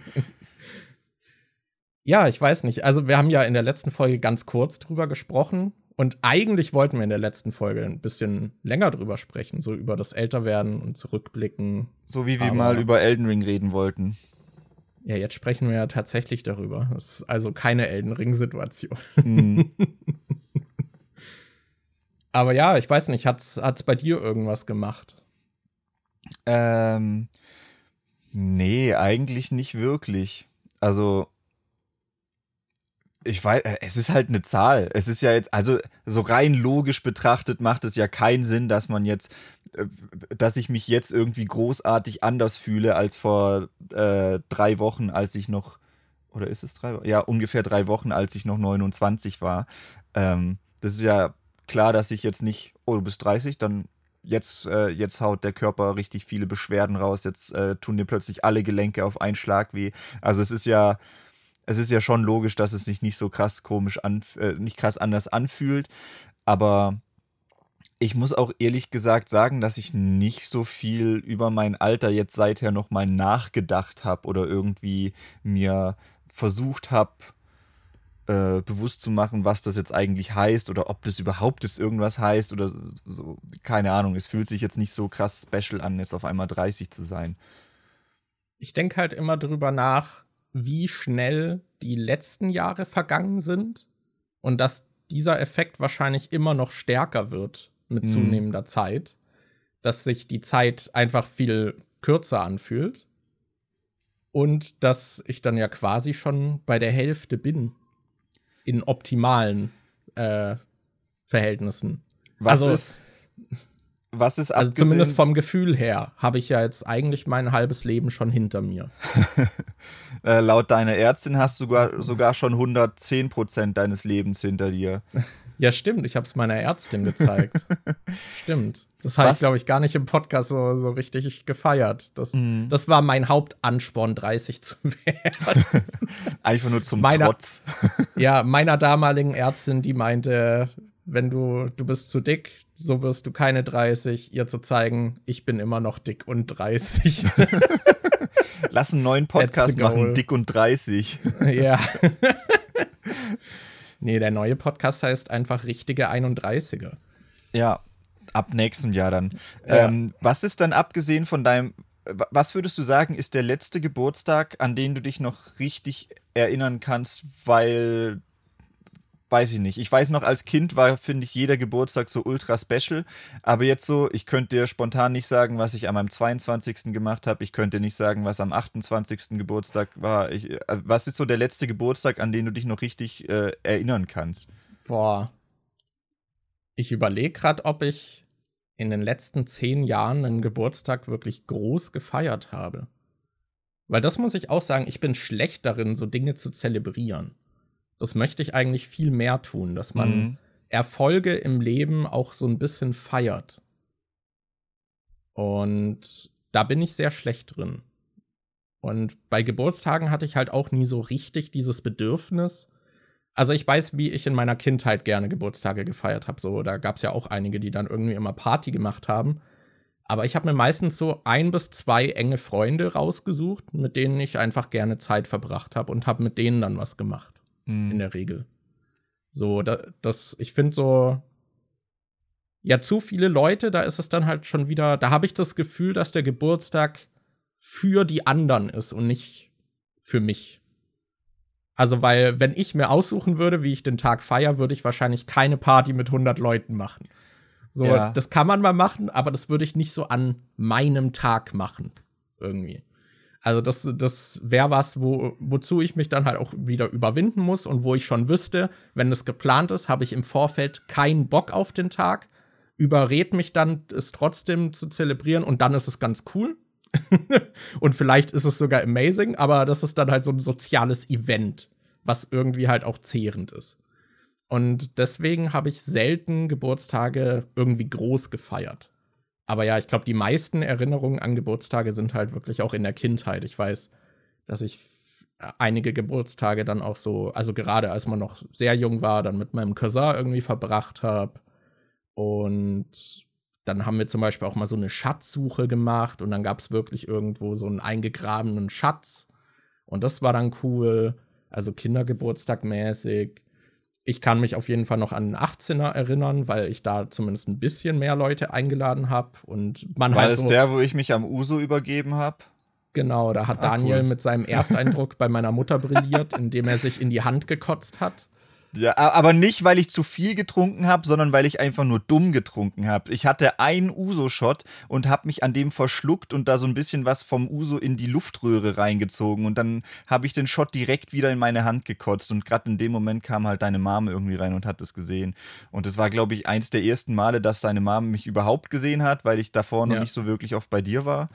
ja, ich weiß nicht. Also, wir haben ja in der letzten Folge ganz kurz drüber gesprochen. Und eigentlich wollten wir in der letzten Folge ein bisschen länger drüber sprechen, so über das Älterwerden und Zurückblicken. So wie wir mal über Elden Ring reden wollten. Ja, jetzt sprechen wir ja tatsächlich darüber. Das ist also keine Elden Ring-Situation. Mhm. Aber ja, ich weiß nicht, hat's, hat's bei dir irgendwas gemacht? Ähm, nee, eigentlich nicht wirklich. Also, ich weiß, äh, es ist halt eine Zahl. Es ist ja jetzt, also so rein logisch betrachtet macht es ja keinen Sinn, dass man jetzt, äh, dass ich mich jetzt irgendwie großartig anders fühle als vor äh, drei Wochen, als ich noch, oder ist es drei Ja, ungefähr drei Wochen, als ich noch 29 war. Ähm, das ist ja klar, dass ich jetzt nicht, oh, du bist 30, dann jetzt, äh, jetzt haut der Körper richtig viele Beschwerden raus, jetzt äh, tun dir plötzlich alle Gelenke auf einen Schlag weh. Also es ist ja es ist ja schon logisch, dass es sich nicht so krass komisch an, äh, nicht krass anders anfühlt, aber Ich muss auch ehrlich gesagt sagen, dass ich nicht so viel über mein Alter jetzt seither nochmal nachgedacht habe oder irgendwie mir versucht habe, äh, bewusst zu machen, was das jetzt eigentlich heißt oder ob das überhaupt jetzt irgendwas heißt oder so. Keine Ahnung. Es fühlt sich jetzt nicht so krass special an, jetzt auf einmal 30 zu sein. Ich denke halt immer drüber nach, wie schnell die letzten Jahre vergangen sind und dass dieser Effekt wahrscheinlich immer noch stärker wird mit mhm. zunehmender Zeit, dass sich die Zeit einfach viel kürzer anfühlt und dass ich dann ja quasi schon bei der Hälfte bin in optimalen äh, Verhältnissen. Was also, ist was ist also zumindest vom Gefühl her habe ich ja jetzt eigentlich mein halbes Leben schon hinter mir. äh, laut deiner Ärztin hast du sogar, sogar schon 110 Prozent deines Lebens hinter dir. Ja, stimmt. Ich habe es meiner Ärztin gezeigt. stimmt. Das habe ich, glaube ich, gar nicht im Podcast so, so richtig gefeiert. Das, mhm. das war mein Hauptansporn, 30 zu werden. Einfach nur zum meiner, Trotz. ja, meiner damaligen Ärztin, die meinte, wenn du, du bist zu dick, so wirst du keine 30, ihr zu zeigen, ich bin immer noch dick und 30. Lass einen neuen Podcast machen, dick und 30. ja. nee, der neue Podcast heißt einfach richtige 31er. Ja, ab nächstem Jahr dann. Ja. Ähm, was ist dann abgesehen von deinem, was würdest du sagen, ist der letzte Geburtstag, an den du dich noch richtig erinnern kannst, weil weiß ich nicht. Ich weiß noch, als Kind war, finde ich, jeder Geburtstag so ultra special. Aber jetzt so, ich könnte dir spontan nicht sagen, was ich an meinem 22. gemacht habe. Ich könnte nicht sagen, was am 28. Geburtstag war. Ich, äh, was ist so der letzte Geburtstag, an den du dich noch richtig äh, erinnern kannst? Boah. Ich überlege gerade, ob ich in den letzten zehn Jahren einen Geburtstag wirklich groß gefeiert habe. Weil das muss ich auch sagen, ich bin schlecht darin, so Dinge zu zelebrieren. Das möchte ich eigentlich viel mehr tun, dass man mhm. Erfolge im Leben auch so ein bisschen feiert. Und da bin ich sehr schlecht drin. Und bei Geburtstagen hatte ich halt auch nie so richtig dieses Bedürfnis. Also ich weiß, wie ich in meiner Kindheit gerne Geburtstage gefeiert habe. So, da gab es ja auch einige, die dann irgendwie immer Party gemacht haben. Aber ich habe mir meistens so ein bis zwei enge Freunde rausgesucht, mit denen ich einfach gerne Zeit verbracht habe und habe mit denen dann was gemacht mhm. in der Regel. So, da, das, ich finde so, ja, zu viele Leute, da ist es dann halt schon wieder, da habe ich das Gefühl, dass der Geburtstag für die anderen ist und nicht für mich. Also, weil, wenn ich mir aussuchen würde, wie ich den Tag feier, würde ich wahrscheinlich keine Party mit 100 Leuten machen. So, ja. das kann man mal machen, aber das würde ich nicht so an meinem Tag machen. Irgendwie. Also das, das wäre was, wo, wozu ich mich dann halt auch wieder überwinden muss und wo ich schon wüsste, wenn es geplant ist, habe ich im Vorfeld keinen Bock auf den Tag, überred mich dann, es trotzdem zu zelebrieren und dann ist es ganz cool. und vielleicht ist es sogar amazing, aber das ist dann halt so ein soziales Event, was irgendwie halt auch zehrend ist. Und deswegen habe ich selten Geburtstage irgendwie groß gefeiert. Aber ja, ich glaube, die meisten Erinnerungen an Geburtstage sind halt wirklich auch in der Kindheit. Ich weiß, dass ich einige Geburtstage dann auch so, also gerade als man noch sehr jung war, dann mit meinem Cousin irgendwie verbracht habe. Und dann haben wir zum Beispiel auch mal so eine Schatzsuche gemacht und dann gab es wirklich irgendwo so einen eingegrabenen Schatz. Und das war dann cool. Also Kindergeburtstag mäßig ich kann mich auf jeden Fall noch an den 18er erinnern, weil ich da zumindest ein bisschen mehr Leute eingeladen habe. Und man War halt das so der, wo ich mich am Uso übergeben habe? Genau, da hat ah, Daniel cool. mit seinem Ersteindruck bei meiner Mutter brilliert, indem er sich in die Hand gekotzt hat. Ja, aber nicht, weil ich zu viel getrunken habe, sondern weil ich einfach nur dumm getrunken habe. Ich hatte einen Uso-Shot und habe mich an dem verschluckt und da so ein bisschen was vom Uso in die Luftröhre reingezogen. Und dann habe ich den Shot direkt wieder in meine Hand gekotzt. Und gerade in dem Moment kam halt deine Mama irgendwie rein und hat es gesehen. Und es war, glaube ich, eins der ersten Male, dass deine Mama mich überhaupt gesehen hat, weil ich davor noch ja. nicht so wirklich oft bei dir war.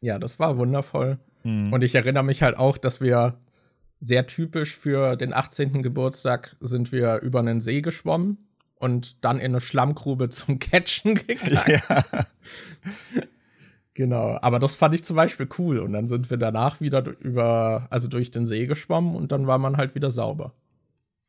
Ja, das war wundervoll. Hm. Und ich erinnere mich halt auch, dass wir sehr typisch für den 18. Geburtstag sind wir über einen See geschwommen und dann in eine Schlammgrube zum Catchen gegangen. Ja. genau, aber das fand ich zum Beispiel cool. Und dann sind wir danach wieder über, also durch den See geschwommen und dann war man halt wieder sauber.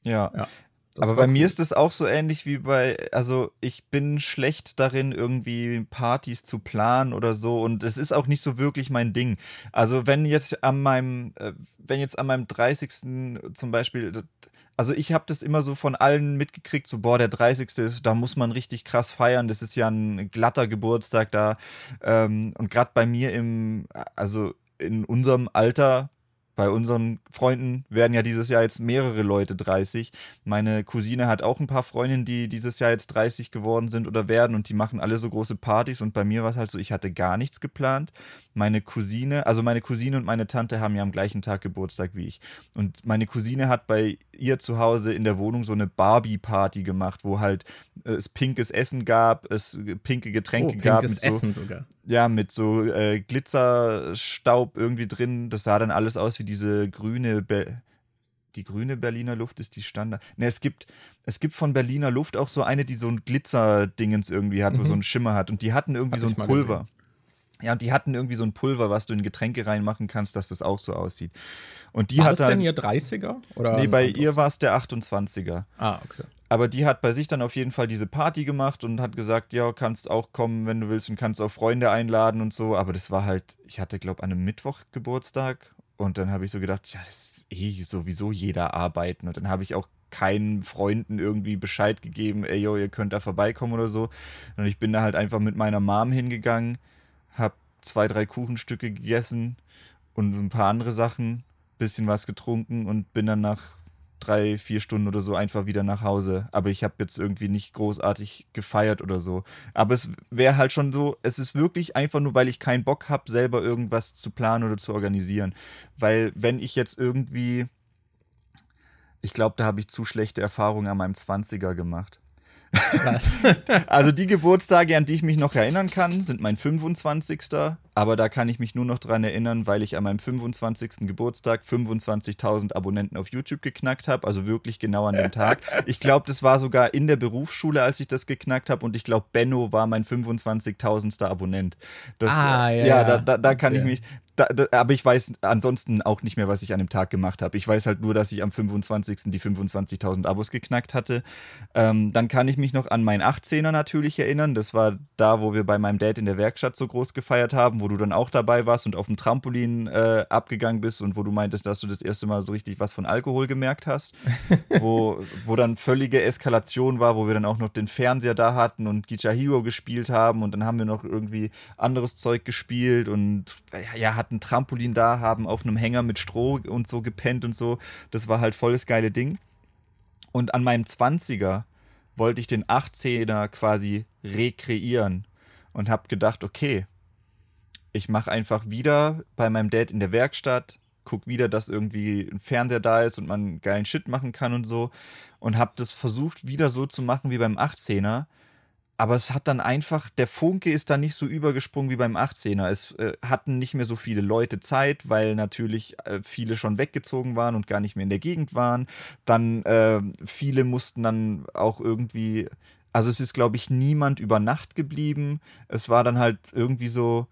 Ja. ja. Das Aber bei cool. mir ist es auch so ähnlich wie bei, also ich bin schlecht darin, irgendwie Partys zu planen oder so und es ist auch nicht so wirklich mein Ding. Also wenn jetzt an meinem, äh, wenn jetzt an meinem 30. zum Beispiel, also ich habe das immer so von allen mitgekriegt, so boah, der 30. ist, da muss man richtig krass feiern, das ist ja ein glatter Geburtstag da. Ähm, und gerade bei mir im, also in unserem Alter bei unseren Freunden werden ja dieses Jahr jetzt mehrere Leute 30. Meine Cousine hat auch ein paar Freundinnen, die dieses Jahr jetzt 30 geworden sind oder werden und die machen alle so große Partys und bei mir war es halt so, ich hatte gar nichts geplant. Meine Cousine, also meine Cousine und meine Tante haben ja am gleichen Tag Geburtstag wie ich. Und meine Cousine hat bei ihr zu Hause in der Wohnung so eine Barbie-Party gemacht, wo halt äh, es pinkes Essen gab, es pinke Getränke oh, gab. Pinkes so, Essen sogar. Ja, mit so äh, Glitzerstaub irgendwie drin. Das sah dann alles aus wie diese grüne, Be die grüne Berliner Luft ist die Standard. Ne, es gibt, es gibt von Berliner Luft auch so eine, die so ein Glitzerdingens irgendwie hat, mhm. wo so ein Schimmer hat. Und die hatten irgendwie Hab so ein Pulver. Gesehen. Ja, und die hatten irgendwie so ein Pulver, was du in Getränke reinmachen kannst, dass das auch so aussieht. Und die war hat das denn ihr 30er? Oder nee, bei ihr war es der 28er. Ah, okay. Aber die hat bei sich dann auf jeden Fall diese Party gemacht und hat gesagt, ja, kannst auch kommen, wenn du willst und kannst auch Freunde einladen und so. Aber das war halt, ich hatte, glaube ich, an einem Mittwoch Geburtstag und dann habe ich so gedacht, ja, das ist eh sowieso jeder arbeiten. Und dann habe ich auch keinen Freunden irgendwie Bescheid gegeben, ey, yo, ihr könnt da vorbeikommen oder so. Und ich bin da halt einfach mit meiner Mom hingegangen, habe zwei, drei Kuchenstücke gegessen und ein paar andere Sachen bisschen was getrunken und bin dann nach drei, vier Stunden oder so einfach wieder nach Hause. Aber ich habe jetzt irgendwie nicht großartig gefeiert oder so. Aber es wäre halt schon so, es ist wirklich einfach nur, weil ich keinen Bock habe, selber irgendwas zu planen oder zu organisieren. Weil wenn ich jetzt irgendwie, ich glaube, da habe ich zu schlechte Erfahrungen an meinem 20er gemacht. also die Geburtstage, an die ich mich noch erinnern kann, sind mein 25. Aber da kann ich mich nur noch dran erinnern, weil ich an meinem 25. Geburtstag 25.000 Abonnenten auf YouTube geknackt habe. Also wirklich genau an dem Tag. Ich glaube, das war sogar in der Berufsschule, als ich das geknackt habe. Und ich glaube, Benno war mein 25.000. Abonnent. Das, ah, ja, ja, da, da, da kann ja. ich mich, da, da, aber ich weiß ansonsten auch nicht mehr, was ich an dem Tag gemacht habe. Ich weiß halt nur, dass ich am 25. die 25.000 Abos geknackt hatte. Ähm, dann kann ich mich noch an meinen 18er natürlich erinnern. Das war da, wo wir bei meinem Dad in der Werkstatt so groß gefeiert haben, wo du dann auch dabei warst und auf dem Trampolin äh, abgegangen bist und wo du meintest, dass du das erste Mal so richtig was von Alkohol gemerkt hast. wo, wo dann völlige Eskalation war, wo wir dann auch noch den Fernseher da hatten und Guitar Hero gespielt haben und dann haben wir noch irgendwie anderes Zeug gespielt und ja, hatten Trampolin da, haben auf einem Hänger mit Stroh und so gepennt und so. Das war halt voll das geile Ding. Und an meinem 20er wollte ich den 18er quasi rekreieren und habe gedacht, okay, ich mache einfach wieder bei meinem Dad in der Werkstatt, guck wieder, dass irgendwie ein Fernseher da ist und man geilen Shit machen kann und so und habe das versucht wieder so zu machen wie beim 18er aber es hat dann einfach, der Funke ist dann nicht so übergesprungen wie beim 18er. Es äh, hatten nicht mehr so viele Leute Zeit, weil natürlich äh, viele schon weggezogen waren und gar nicht mehr in der Gegend waren. Dann äh, viele mussten dann auch irgendwie, also es ist, glaube ich, niemand über Nacht geblieben. Es war dann halt irgendwie so,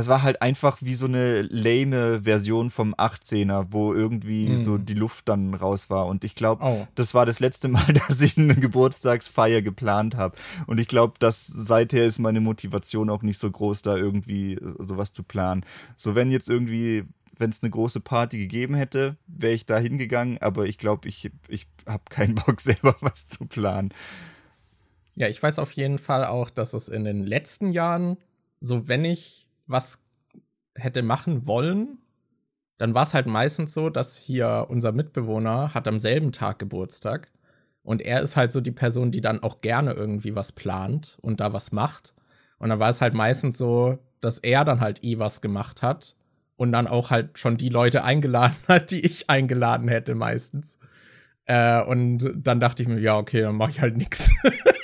es war halt einfach wie so eine lame Version vom 18er, wo irgendwie mhm. so die Luft dann raus war. Und ich glaube, oh. das war das letzte Mal, dass ich eine Geburtstagsfeier geplant habe. Und ich glaube, dass seither ist meine Motivation auch nicht so groß, da irgendwie sowas zu planen. So, wenn jetzt irgendwie, wenn es eine große Party gegeben hätte, wäre ich da hingegangen, aber ich glaube, ich, ich habe keinen Bock, selber was zu planen. Ja, ich weiß auf jeden Fall auch, dass es in den letzten Jahren, so wenn ich was hätte machen wollen, dann war es halt meistens so, dass hier unser Mitbewohner hat am selben Tag Geburtstag und er ist halt so die Person, die dann auch gerne irgendwie was plant und da was macht. Und dann war es halt meistens so, dass er dann halt eh was gemacht hat und dann auch halt schon die Leute eingeladen hat, die ich eingeladen hätte meistens. Äh, und dann dachte ich mir, ja, okay, dann mache ich halt nichts.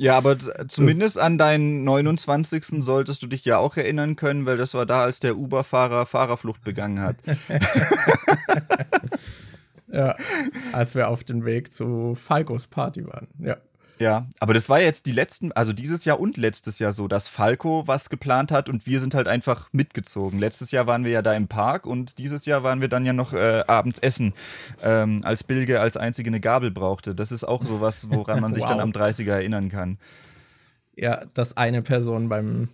Ja, aber zumindest das an deinen 29. solltest du dich ja auch erinnern können, weil das war da, als der Uber-Fahrer Fahrerflucht begangen hat. ja, als wir auf dem Weg zu Falkos Party waren, ja. Ja, aber das war jetzt die letzten, also dieses Jahr und letztes Jahr so, dass Falco was geplant hat und wir sind halt einfach mitgezogen. Letztes Jahr waren wir ja da im Park und dieses Jahr waren wir dann ja noch äh, abends essen, ähm, als Bilge als einzige eine Gabel brauchte. Das ist auch sowas, woran man sich wow. dann am 30er erinnern kann. Ja, dass eine Person beim,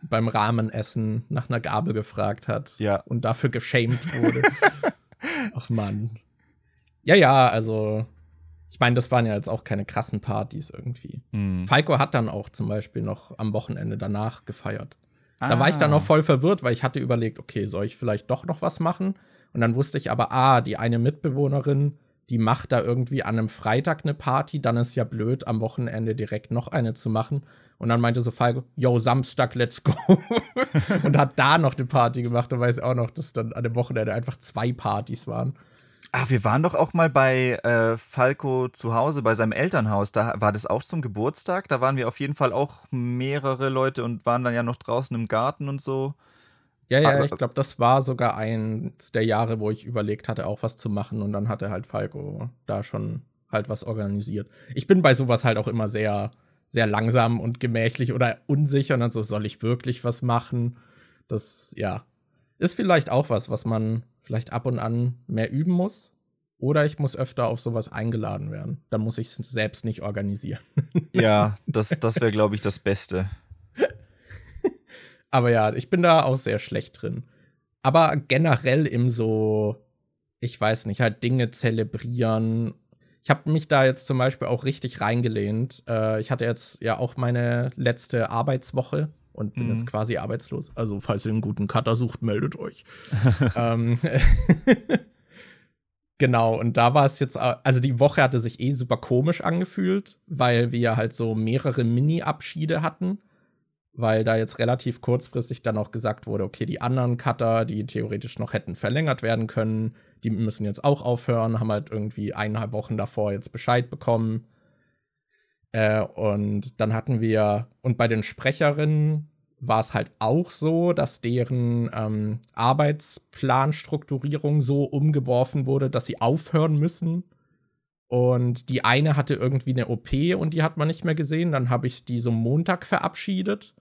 beim Rahmenessen nach einer Gabel gefragt hat ja. und dafür geschämt wurde. Ach Mann. Ja, ja, also ich meine, das waren ja jetzt auch keine krassen Partys irgendwie. Mhm. Falco hat dann auch zum Beispiel noch am Wochenende danach gefeiert. Ah. Da war ich dann noch ah. voll verwirrt, weil ich hatte überlegt, okay, soll ich vielleicht doch noch was machen? Und dann wusste ich aber, ah, die eine Mitbewohnerin, die macht da irgendwie an einem Freitag eine Party, dann ist ja blöd, am Wochenende direkt noch eine zu machen. Und dann meinte so Falco, yo, Samstag, let's go. und hat da noch eine Party gemacht. Da weiß ich auch noch, dass dann an dem Wochenende einfach zwei Partys waren. Ach, wir waren doch auch mal bei äh, Falco zu Hause, bei seinem Elternhaus. Da war das auch zum Geburtstag. Da waren wir auf jeden Fall auch mehrere Leute und waren dann ja noch draußen im Garten und so. Ja, ja, Aber, ich glaube, das war sogar eins der Jahre, wo ich überlegt hatte, auch was zu machen. Und dann hatte halt Falco da schon halt was organisiert. Ich bin bei sowas halt auch immer sehr, sehr langsam und gemächlich oder unsicher. Und dann so, soll ich wirklich was machen? Das, ja, ist vielleicht auch was, was man vielleicht ab und an mehr üben muss. Oder ich muss öfter auf sowas eingeladen werden. Dann muss ich es selbst nicht organisieren. Ja, das, das wäre, glaube ich, das Beste. Aber ja, ich bin da auch sehr schlecht drin. Aber generell im so, ich weiß nicht, halt Dinge zelebrieren. Ich habe mich da jetzt zum Beispiel auch richtig reingelehnt. Äh, ich hatte jetzt ja auch meine letzte Arbeitswoche und bin mhm. jetzt quasi arbeitslos. Also, falls ihr einen guten Cutter sucht, meldet euch. ähm, genau, und da war es jetzt, also die Woche hatte sich eh super komisch angefühlt, weil wir halt so mehrere Mini-Abschiede hatten. Weil da jetzt relativ kurzfristig dann auch gesagt wurde, okay, die anderen Cutter, die theoretisch noch hätten verlängert werden können, die müssen jetzt auch aufhören, haben halt irgendwie eineinhalb Wochen davor jetzt Bescheid bekommen. Äh, und dann hatten wir, und bei den Sprecherinnen war es halt auch so, dass deren ähm, Arbeitsplanstrukturierung so umgeworfen wurde, dass sie aufhören müssen. Und die eine hatte irgendwie eine OP und die hat man nicht mehr gesehen. Dann habe ich die so Montag verabschiedet.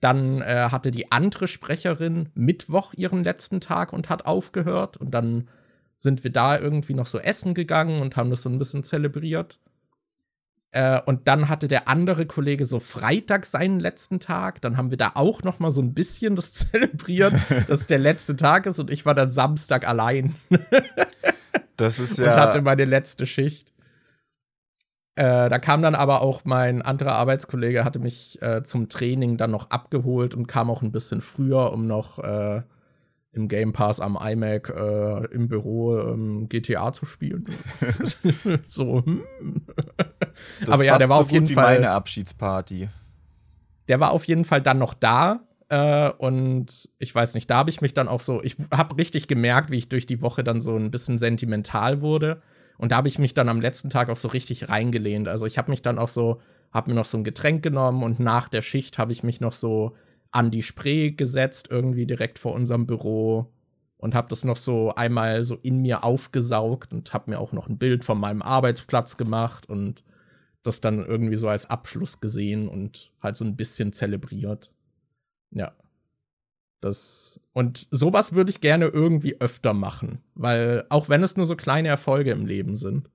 Dann äh, hatte die andere Sprecherin Mittwoch ihren letzten Tag und hat aufgehört. Und dann sind wir da irgendwie noch so essen gegangen und haben das so ein bisschen zelebriert. Äh, und dann hatte der andere Kollege so Freitag seinen letzten Tag. Dann haben wir da auch noch mal so ein bisschen das zelebriert, dass es der letzte Tag ist. Und ich war dann Samstag allein. das ist ja. Und hatte meine letzte Schicht. Äh, da kam dann aber auch mein anderer Arbeitskollege, hatte mich äh, zum Training dann noch abgeholt und kam auch ein bisschen früher, um noch äh, im Game Pass am iMac äh, im Büro ähm, GTA zu spielen. so, hm. Aber ja, der war so auf jeden Fall meine Abschiedsparty. Der war auf jeden Fall dann noch da äh, und ich weiß nicht, da habe ich mich dann auch so, ich habe richtig gemerkt, wie ich durch die Woche dann so ein bisschen sentimental wurde und da habe ich mich dann am letzten Tag auch so richtig reingelehnt. Also ich habe mich dann auch so, habe mir noch so ein Getränk genommen und nach der Schicht habe ich mich noch so an die Spree gesetzt, irgendwie direkt vor unserem Büro und habe das noch so einmal so in mir aufgesaugt und habe mir auch noch ein Bild von meinem Arbeitsplatz gemacht und das dann irgendwie so als Abschluss gesehen und halt so ein bisschen zelebriert. Ja. Das und sowas würde ich gerne irgendwie öfter machen, weil auch wenn es nur so kleine Erfolge im Leben sind.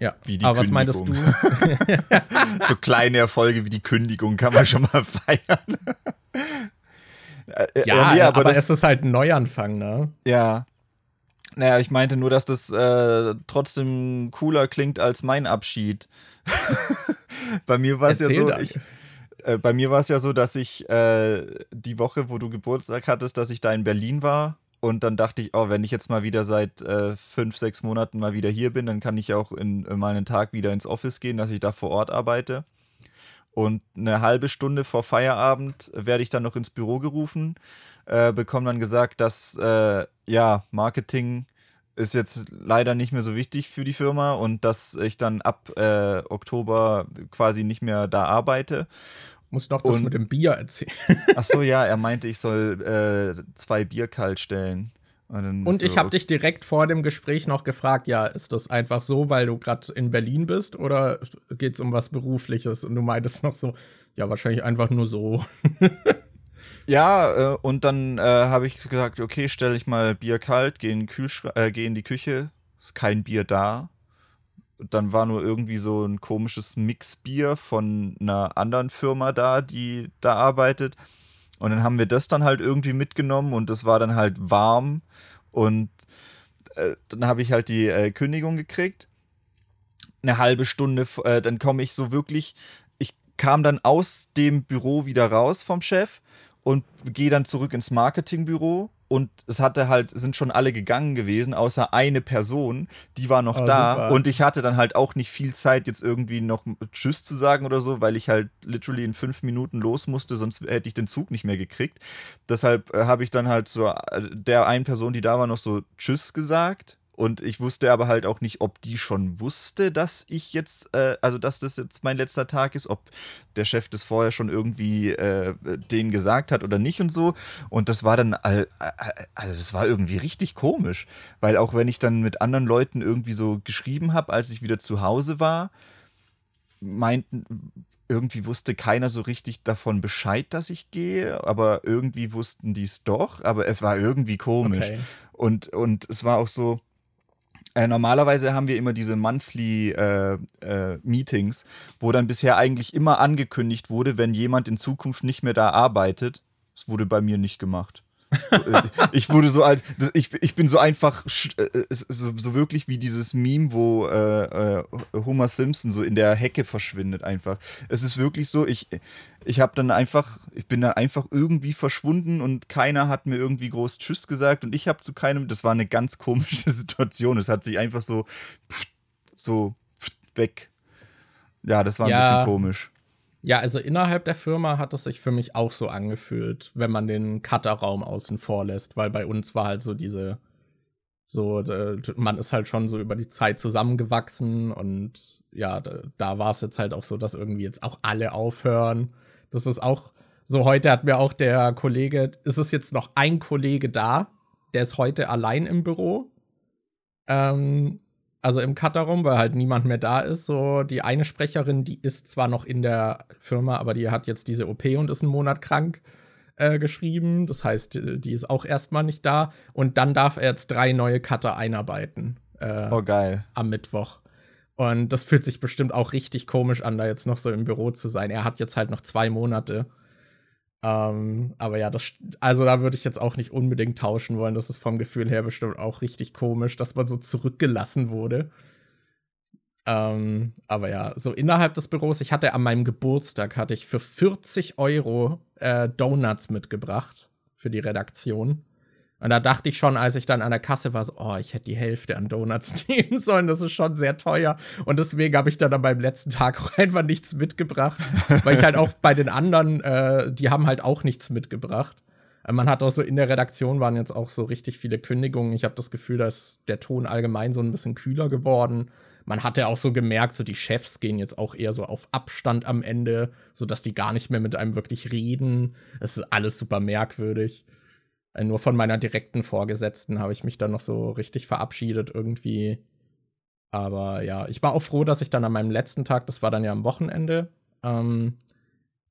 Ja, wie die aber Kündigung. was meintest du? so kleine Erfolge wie die Kündigung kann man schon mal feiern. Äh, äh, ja, nee, aber, aber es ist halt ein Neuanfang, ne? Ja. Naja, ich meinte nur, dass das äh, trotzdem cooler klingt als mein Abschied. bei mir war es ja so, ich, äh, bei mir war es ja so, dass ich äh, die Woche, wo du Geburtstag hattest, dass ich da in Berlin war und dann dachte ich, oh, wenn ich jetzt mal wieder seit äh, fünf, sechs Monaten mal wieder hier bin, dann kann ich auch in, in mal einen Tag wieder ins Office gehen, dass ich da vor Ort arbeite. Und eine halbe Stunde vor Feierabend werde ich dann noch ins Büro gerufen, äh, bekomme dann gesagt, dass äh, ja, Marketing ist jetzt leider nicht mehr so wichtig für die Firma und dass ich dann ab äh, Oktober quasi nicht mehr da arbeite. Muss noch das und, mit dem Bier erzählen. Ach so, ja, er meinte, ich soll äh, zwei Bier kalt stellen. Und, und ich so, habe dich direkt vor dem Gespräch noch gefragt, ja, ist das einfach so, weil du gerade in Berlin bist oder geht es um was Berufliches? Und du meintest noch so, ja, wahrscheinlich einfach nur so. ja, äh, und dann äh, habe ich gesagt, okay, stelle ich mal Bier kalt, gehe in, äh, geh in die Küche, ist kein Bier da. Dann war nur irgendwie so ein komisches Mixbier von einer anderen Firma da, die da arbeitet. Und dann haben wir das dann halt irgendwie mitgenommen und das war dann halt warm. Und äh, dann habe ich halt die äh, Kündigung gekriegt. Eine halbe Stunde, äh, dann komme ich so wirklich, ich kam dann aus dem Büro wieder raus vom Chef und gehe dann zurück ins Marketingbüro und es hatte halt, sind schon alle gegangen gewesen, außer eine Person, die war noch oh, da. Super. Und ich hatte dann halt auch nicht viel Zeit, jetzt irgendwie noch Tschüss zu sagen oder so, weil ich halt literally in fünf Minuten los musste, sonst hätte ich den Zug nicht mehr gekriegt. Deshalb äh, habe ich dann halt so äh, der einen Person, die da war, noch so Tschüss gesagt und ich wusste aber halt auch nicht, ob die schon wusste, dass ich jetzt, äh, also dass das jetzt mein letzter Tag ist, ob der Chef das vorher schon irgendwie äh, denen gesagt hat oder nicht und so. Und das war dann, also das war irgendwie richtig komisch, weil auch wenn ich dann mit anderen Leuten irgendwie so geschrieben habe, als ich wieder zu Hause war, meinten, irgendwie wusste keiner so richtig davon Bescheid, dass ich gehe, aber irgendwie wussten die es doch, aber es war irgendwie komisch. Okay. Und, und es war auch so, äh, normalerweise haben wir immer diese Monthly äh, äh, Meetings, wo dann bisher eigentlich immer angekündigt wurde, wenn jemand in Zukunft nicht mehr da arbeitet. Das wurde bei mir nicht gemacht. Ich wurde so alt, ich, ich bin so einfach, äh, so, so wirklich wie dieses Meme, wo äh, äh, Homer Simpson so in der Hecke verschwindet einfach. Es ist wirklich so, ich, ich habe dann einfach, ich bin dann einfach irgendwie verschwunden und keiner hat mir irgendwie groß Tschüss gesagt und ich habe zu keinem, das war eine ganz komische Situation. Es hat sich einfach so, so weg. Ja, das war ein ja. bisschen komisch. Ja, also innerhalb der Firma hat es sich für mich auch so angefühlt, wenn man den Cutterraum außen vor lässt, weil bei uns war halt so diese, so, man ist halt schon so über die Zeit zusammengewachsen und ja, da, da war es jetzt halt auch so, dass irgendwie jetzt auch alle aufhören. Das ist auch, so heute hat mir auch der Kollege, ist es jetzt noch ein Kollege da, der ist heute allein im Büro. Ähm, also im Cutterraum, weil halt niemand mehr da ist. So die eine Sprecherin, die ist zwar noch in der Firma, aber die hat jetzt diese OP und ist einen Monat krank äh, geschrieben. Das heißt, die ist auch erstmal nicht da. Und dann darf er jetzt drei neue Cutter einarbeiten. Äh, oh geil. Am Mittwoch. Und das fühlt sich bestimmt auch richtig komisch an, da jetzt noch so im Büro zu sein. Er hat jetzt halt noch zwei Monate. Ähm, aber ja, das, also da würde ich jetzt auch nicht unbedingt tauschen wollen. Das ist vom Gefühl her bestimmt auch richtig komisch, dass man so zurückgelassen wurde. Ähm, aber ja, so innerhalb des Büros, ich hatte an meinem Geburtstag, hatte ich für 40 Euro äh, Donuts mitgebracht für die Redaktion. Und da dachte ich schon, als ich dann an der Kasse war, so, oh, ich hätte die Hälfte an Donuts nehmen sollen. Das ist schon sehr teuer. Und deswegen habe ich dann an meinem letzten Tag auch einfach nichts mitgebracht. weil ich halt auch bei den anderen, äh, die haben halt auch nichts mitgebracht. Äh, man hat auch so in der Redaktion waren jetzt auch so richtig viele Kündigungen. Ich habe das Gefühl, dass der Ton allgemein so ein bisschen kühler geworden. Man hatte auch so gemerkt, so die Chefs gehen jetzt auch eher so auf Abstand am Ende, sodass die gar nicht mehr mit einem wirklich reden. Es ist alles super merkwürdig. Äh, nur von meiner direkten Vorgesetzten habe ich mich dann noch so richtig verabschiedet irgendwie. Aber ja, ich war auch froh, dass ich dann an meinem letzten Tag, das war dann ja am Wochenende, ähm,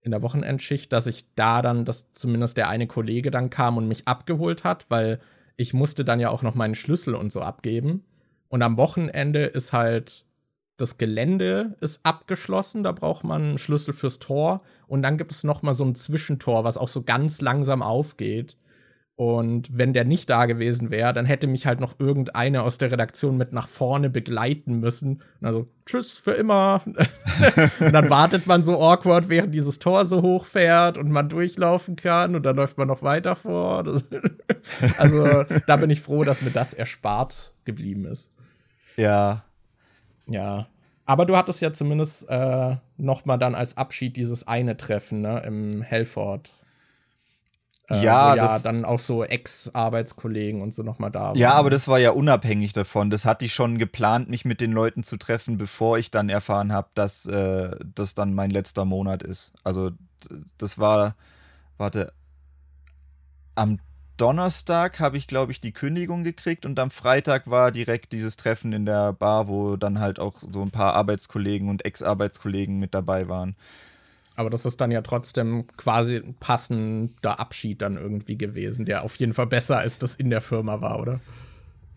in der Wochenendschicht, dass ich da dann, dass zumindest der eine Kollege dann kam und mich abgeholt hat, weil ich musste dann ja auch noch meinen Schlüssel und so abgeben. Und am Wochenende ist halt das Gelände ist abgeschlossen, da braucht man einen Schlüssel fürs Tor und dann gibt es noch mal so ein Zwischentor, was auch so ganz langsam aufgeht. Und wenn der nicht da gewesen wäre, dann hätte mich halt noch irgendeiner aus der Redaktion mit nach vorne begleiten müssen. Also, tschüss für immer. und dann wartet man so awkward, während dieses Tor so hochfährt und man durchlaufen kann und dann läuft man noch weiter vor. also, da bin ich froh, dass mir das erspart geblieben ist. Ja. Ja. Aber du hattest ja zumindest äh, noch mal dann als Abschied dieses eine Treffen ne, im Helford. Äh, ja, ja dann auch so Ex-Arbeitskollegen und so nochmal da waren. Ja, aber das war ja unabhängig davon. Das hatte ich schon geplant, mich mit den Leuten zu treffen, bevor ich dann erfahren habe, dass äh, das dann mein letzter Monat ist. Also das war, warte, am Donnerstag habe ich, glaube ich, die Kündigung gekriegt und am Freitag war direkt dieses Treffen in der Bar, wo dann halt auch so ein paar Arbeitskollegen und Ex-Arbeitskollegen mit dabei waren. Aber das ist dann ja trotzdem quasi ein passender Abschied dann irgendwie gewesen, der auf jeden Fall besser als das in der Firma war, oder?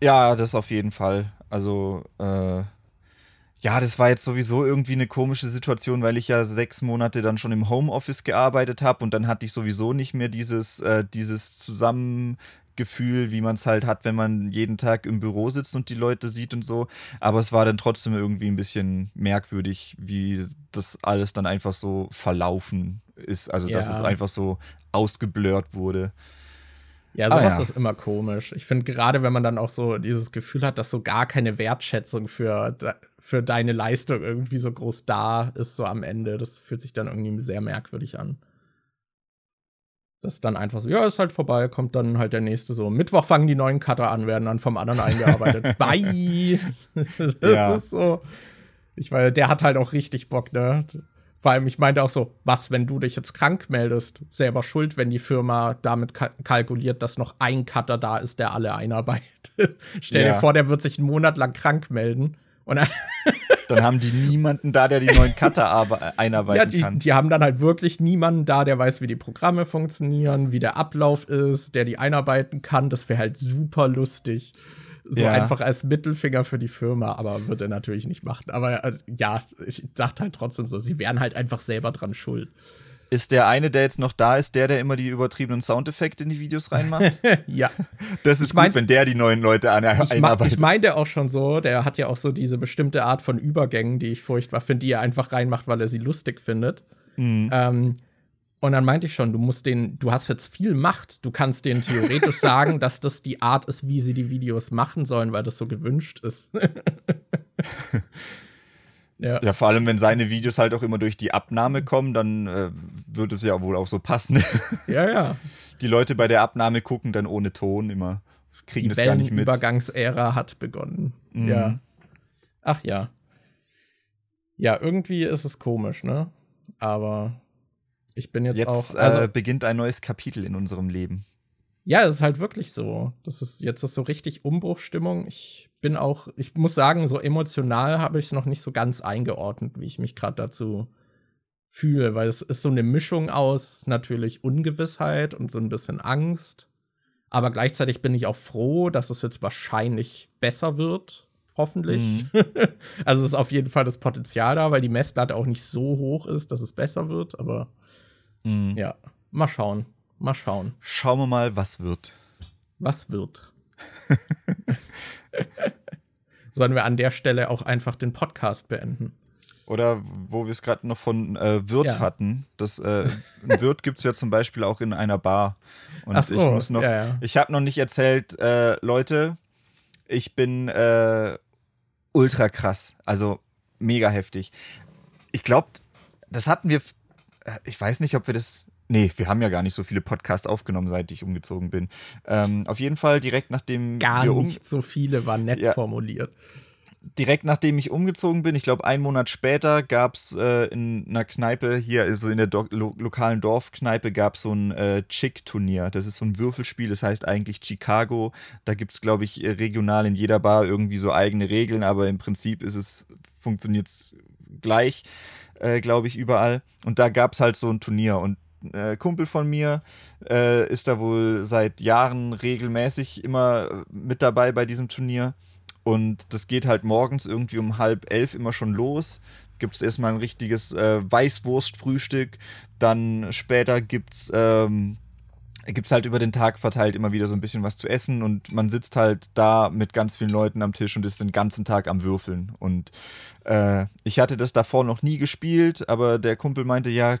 Ja, das auf jeden Fall. Also, äh, ja, das war jetzt sowieso irgendwie eine komische Situation, weil ich ja sechs Monate dann schon im Homeoffice gearbeitet habe und dann hatte ich sowieso nicht mehr dieses, äh, dieses Zusammengefühl, wie man es halt hat, wenn man jeden Tag im Büro sitzt und die Leute sieht und so. Aber es war dann trotzdem irgendwie ein bisschen merkwürdig, wie das alles dann einfach so verlaufen ist. Also, ja. dass es einfach so ausgeblurrt wurde. Ja, sowas ah, ja. ist immer komisch. Ich finde gerade, wenn man dann auch so dieses Gefühl hat, dass so gar keine Wertschätzung für, für deine Leistung irgendwie so groß da ist, so am Ende, das fühlt sich dann irgendwie sehr merkwürdig an. Das ist dann einfach so, ja, ist halt vorbei, kommt dann halt der nächste so. Mittwoch fangen die neuen Cutter an, werden dann vom anderen eingearbeitet. Bye! das ja. ist so. Ich weiß, der hat halt auch richtig Bock, ne? Vor allem, ich meinte auch so, was, wenn du dich jetzt krank meldest? Selber schuld, wenn die Firma damit ka kalkuliert, dass noch ein Cutter da ist, der alle einarbeitet. Stell ja. dir vor, der wird sich einen Monat lang krank melden. Und dann haben die niemanden da, der die neuen Cutter einarbeiten ja, die, kann. Die haben dann halt wirklich niemanden da, der weiß, wie die Programme funktionieren, wie der Ablauf ist, der die einarbeiten kann. Das wäre halt super lustig. So ja. einfach als Mittelfinger für die Firma, aber wird er natürlich nicht machen. Aber äh, ja, ich dachte halt trotzdem so, sie wären halt einfach selber dran schuld. Ist der eine, der jetzt noch da ist, der, der immer die übertriebenen Soundeffekte in die Videos reinmacht? ja. Das ist ich mein, gut, wenn der die neuen Leute an, ich einarbeitet. Ich meinte auch schon so, der hat ja auch so diese bestimmte Art von Übergängen, die ich furchtbar finde, die er einfach reinmacht, weil er sie lustig findet. Mhm. Ähm, und dann meinte ich schon, du musst den, du hast jetzt viel Macht. Du kannst denen theoretisch sagen, dass das die Art ist, wie sie die Videos machen sollen, weil das so gewünscht ist. ja. ja, vor allem, wenn seine Videos halt auch immer durch die Abnahme kommen, dann äh, wird es ja wohl auch so passen. ja, ja. Die Leute bei der Abnahme gucken dann ohne Ton immer, kriegen die das gar nicht mit. Die Übergangsära hat begonnen. Mhm. Ja. Ach ja. Ja, irgendwie ist es komisch, ne? Aber ich bin jetzt, jetzt auch. Also, äh, beginnt ein neues Kapitel in unserem Leben. Ja, es ist halt wirklich so. Das ist jetzt ist so richtig Umbruchstimmung. Ich bin auch, ich muss sagen, so emotional habe ich es noch nicht so ganz eingeordnet, wie ich mich gerade dazu fühle, weil es ist so eine Mischung aus natürlich Ungewissheit und so ein bisschen Angst. Aber gleichzeitig bin ich auch froh, dass es jetzt wahrscheinlich besser wird. Hoffentlich. Mhm. also es ist auf jeden Fall das Potenzial da, weil die Messlatte auch nicht so hoch ist, dass es besser wird. Aber Mhm. Ja, mal schauen. Mal schauen. Schauen wir mal, was wird. Was wird. Sollen wir an der Stelle auch einfach den Podcast beenden? Oder wo wir es gerade noch von äh, Wirt ja. hatten. Das äh, Wirt gibt es ja zum Beispiel auch in einer Bar. Und so, ich muss noch, ja, ja. ich habe noch nicht erzählt, äh, Leute, ich bin äh, ultra krass. Also mega heftig. Ich glaube, das hatten wir äh, ich weiß nicht, ob wir das. Nee, wir haben ja gar nicht so viele Podcasts aufgenommen, seit ich umgezogen bin. Ähm, auf jeden Fall direkt nachdem. Gar wir um nicht so viele, war nett ja, formuliert. Direkt nachdem ich umgezogen bin, ich glaube einen Monat später, gab es äh, in einer Kneipe hier, also in der Do lo lokalen Dorfkneipe, gab es so ein äh, Chick-Turnier. Das ist so ein Würfelspiel, das heißt eigentlich Chicago. Da gibt es, glaube ich, regional in jeder Bar irgendwie so eigene Regeln, aber im Prinzip ist es, funktioniert es gleich äh, glaube ich, überall. Und da gab es halt so ein Turnier. Und äh, Kumpel von mir äh, ist da wohl seit Jahren regelmäßig immer mit dabei bei diesem Turnier. Und das geht halt morgens irgendwie um halb elf immer schon los. Gibt es erstmal ein richtiges äh, Weißwurstfrühstück. Dann später gibt es ähm, gibt es halt über den Tag verteilt immer wieder so ein bisschen was zu essen und man sitzt halt da mit ganz vielen Leuten am Tisch und ist den ganzen Tag am Würfeln. Und äh, ich hatte das davor noch nie gespielt, aber der Kumpel meinte, ja,